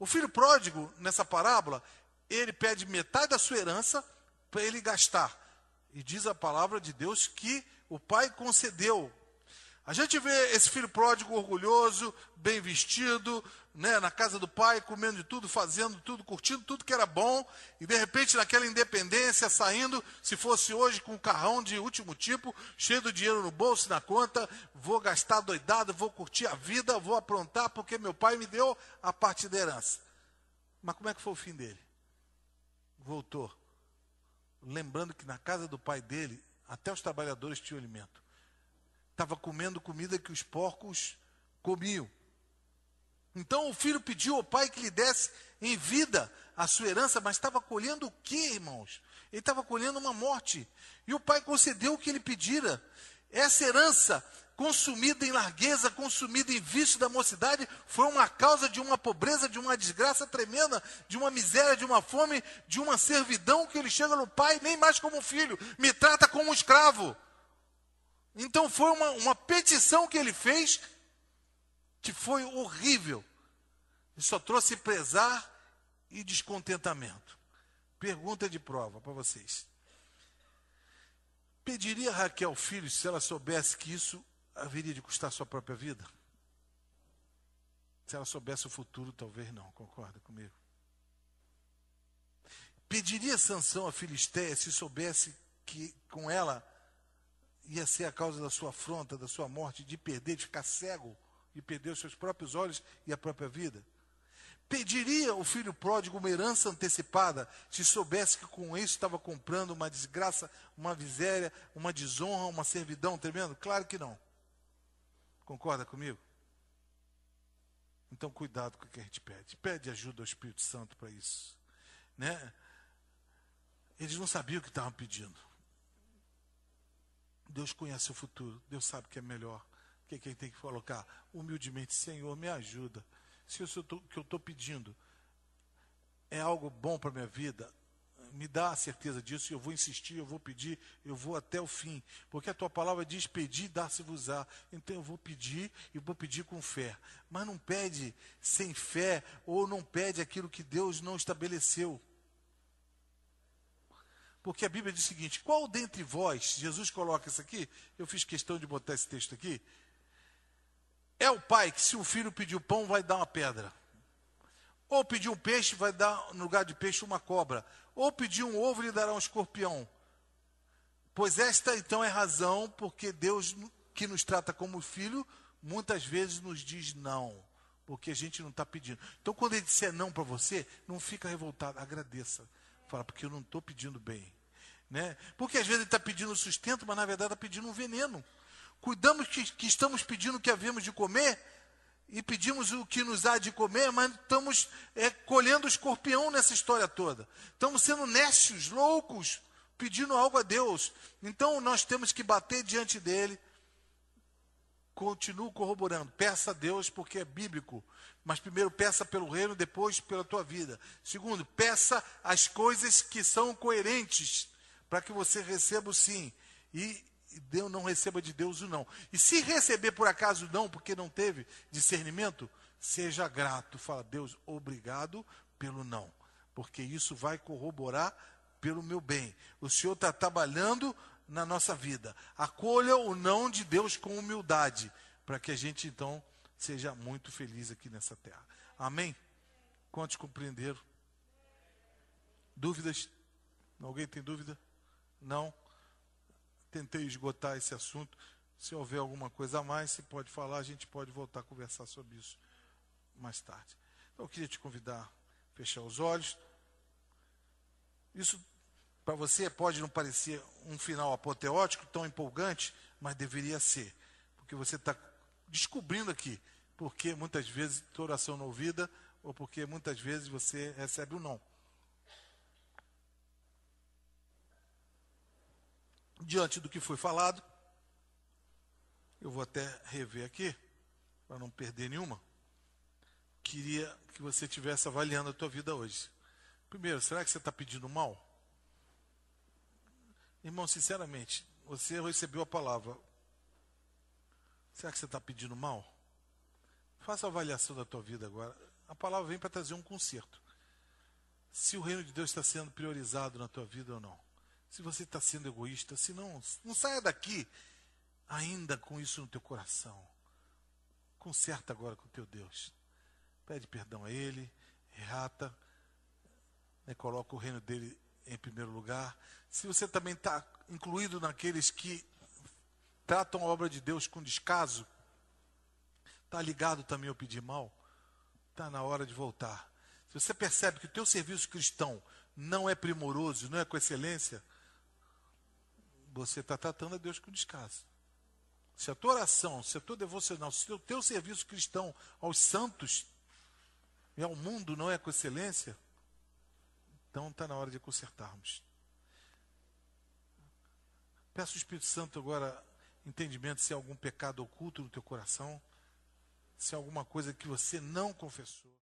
S1: O filho pródigo, nessa parábola, ele pede metade da sua herança para ele gastar. E diz a palavra de Deus que o pai concedeu a gente vê esse filho pródigo orgulhoso, bem vestido, né, na casa do pai, comendo de tudo, fazendo tudo, curtindo tudo que era bom, e de repente naquela independência, saindo, se fosse hoje com um carrão de último tipo, cheio de dinheiro no bolso, na conta, vou gastar doidado, vou curtir a vida, vou aprontar, porque meu pai me deu a parte da herança. Mas como é que foi o fim dele? Voltou. Lembrando que na casa do pai dele, até os trabalhadores tinham alimento estava comendo comida que os porcos comiam. Então o filho pediu ao pai que lhe desse em vida a sua herança, mas estava colhendo o que, irmãos? Ele estava colhendo uma morte. E o pai concedeu o que ele pedira. Essa herança, consumida em largueza, consumida em vício da mocidade, foi uma causa de uma pobreza, de uma desgraça tremenda, de uma miséria, de uma fome, de uma servidão que ele chega no pai, nem mais como filho, me trata como um escravo. Então foi uma, uma petição que ele fez que foi horrível. E só trouxe pesar e descontentamento. Pergunta de prova para vocês. Pediria Raquel filho se ela soubesse que isso haveria de custar sua própria vida? Se ela soubesse o futuro, talvez não, concorda comigo? Pediria Sansão a Filisteia se soubesse que com ela ia ser a causa da sua afronta, da sua morte, de perder, de ficar cego, de perder os seus próprios olhos e a própria vida? Pediria o filho pródigo uma herança antecipada se soubesse que com isso estava comprando uma desgraça, uma miséria, uma desonra, uma servidão tremendo? Claro que não. Concorda comigo? Então, cuidado com o que a gente pede. Pede ajuda ao Espírito Santo para isso. Né? Eles não sabiam o que estavam pedindo. Deus conhece o futuro, Deus sabe que é melhor. O que, é que ele tem que colocar? Humildemente, Senhor, me ajuda. Se o que eu estou pedindo é algo bom para a minha vida, me dá a certeza disso, eu vou insistir, eu vou pedir, eu vou até o fim. Porque a tua palavra diz: pedir, dar-se-vos-á. Então eu vou pedir e vou pedir com fé. Mas não pede sem fé, ou não pede aquilo que Deus não estabeleceu. Porque a Bíblia diz o seguinte: qual dentre vós, Jesus coloca isso aqui, eu fiz questão de botar esse texto aqui, é o pai que, se o filho pedir pão, vai dar uma pedra. Ou pedir um peixe, vai dar, no lugar de peixe, uma cobra. Ou pedir um ovo, lhe dará um escorpião. Pois esta então é razão porque Deus, que nos trata como filho, muitas vezes nos diz não, porque a gente não está pedindo. Então, quando ele disser não para você, não fica revoltado, agradeça. Fala, porque eu não estou pedindo bem. Né? Porque às vezes ele está pedindo sustento, mas na verdade está pedindo um veneno. Cuidamos que, que estamos pedindo o que havemos de comer, e pedimos o que nos há de comer, mas estamos é, colhendo escorpião nessa história toda. Estamos sendo nécios, loucos, pedindo algo a Deus. Então nós temos que bater diante dele. Continuo corroborando. Peça a Deus porque é bíblico. Mas primeiro peça pelo reino, depois pela tua vida. Segundo, peça as coisas que são coerentes para que você receba o sim. E Deus não receba de Deus o não. E se receber por acaso não, porque não teve discernimento, seja grato. Fala, Deus, obrigado pelo não. Porque isso vai corroborar pelo meu bem. O Senhor está trabalhando na nossa vida. Acolha o não de Deus com humildade, para que a gente então seja muito feliz aqui nessa terra. Amém? Quantos compreenderam? Dúvidas? Alguém tem dúvida? Não? tentei esgotar esse assunto. Se houver alguma coisa a mais, se pode falar, a gente pode voltar a conversar sobre isso mais tarde. Então, eu queria te convidar a fechar os olhos. Isso, para você, pode não parecer um final apoteótico, tão empolgante, mas deveria ser. Porque você está descobrindo aqui porque muitas vezes tua oração não ouvida, ou porque muitas vezes você recebe o um não. diante do que foi falado, eu vou até rever aqui, para não perder nenhuma. Queria que você estivesse avaliando a tua vida hoje. Primeiro, será que você está pedindo mal? Irmão, sinceramente, você recebeu a palavra. Será que você está pedindo mal? Faça a avaliação da tua vida agora. A palavra vem para trazer um conserto. Se o reino de Deus está sendo priorizado na tua vida ou não se você está sendo egoísta, se não, não saia daqui ainda com isso no teu coração. Conserta agora com o teu Deus. Pede perdão a Ele, errata, né, coloca o reino dele em primeiro lugar. Se você também está incluído naqueles que tratam a obra de Deus com descaso, está ligado também ao pedir mal, está na hora de voltar. Se você percebe que o teu serviço cristão não é primoroso, não é com excelência, você está tratando a Deus com descaso. Se a tua oração, se a tua devocional, se o teu serviço cristão aos santos e ao mundo não é com excelência, então está na hora de consertarmos. Peço ao Espírito Santo agora entendimento se há algum pecado oculto no teu coração, se há alguma coisa que você não confessou.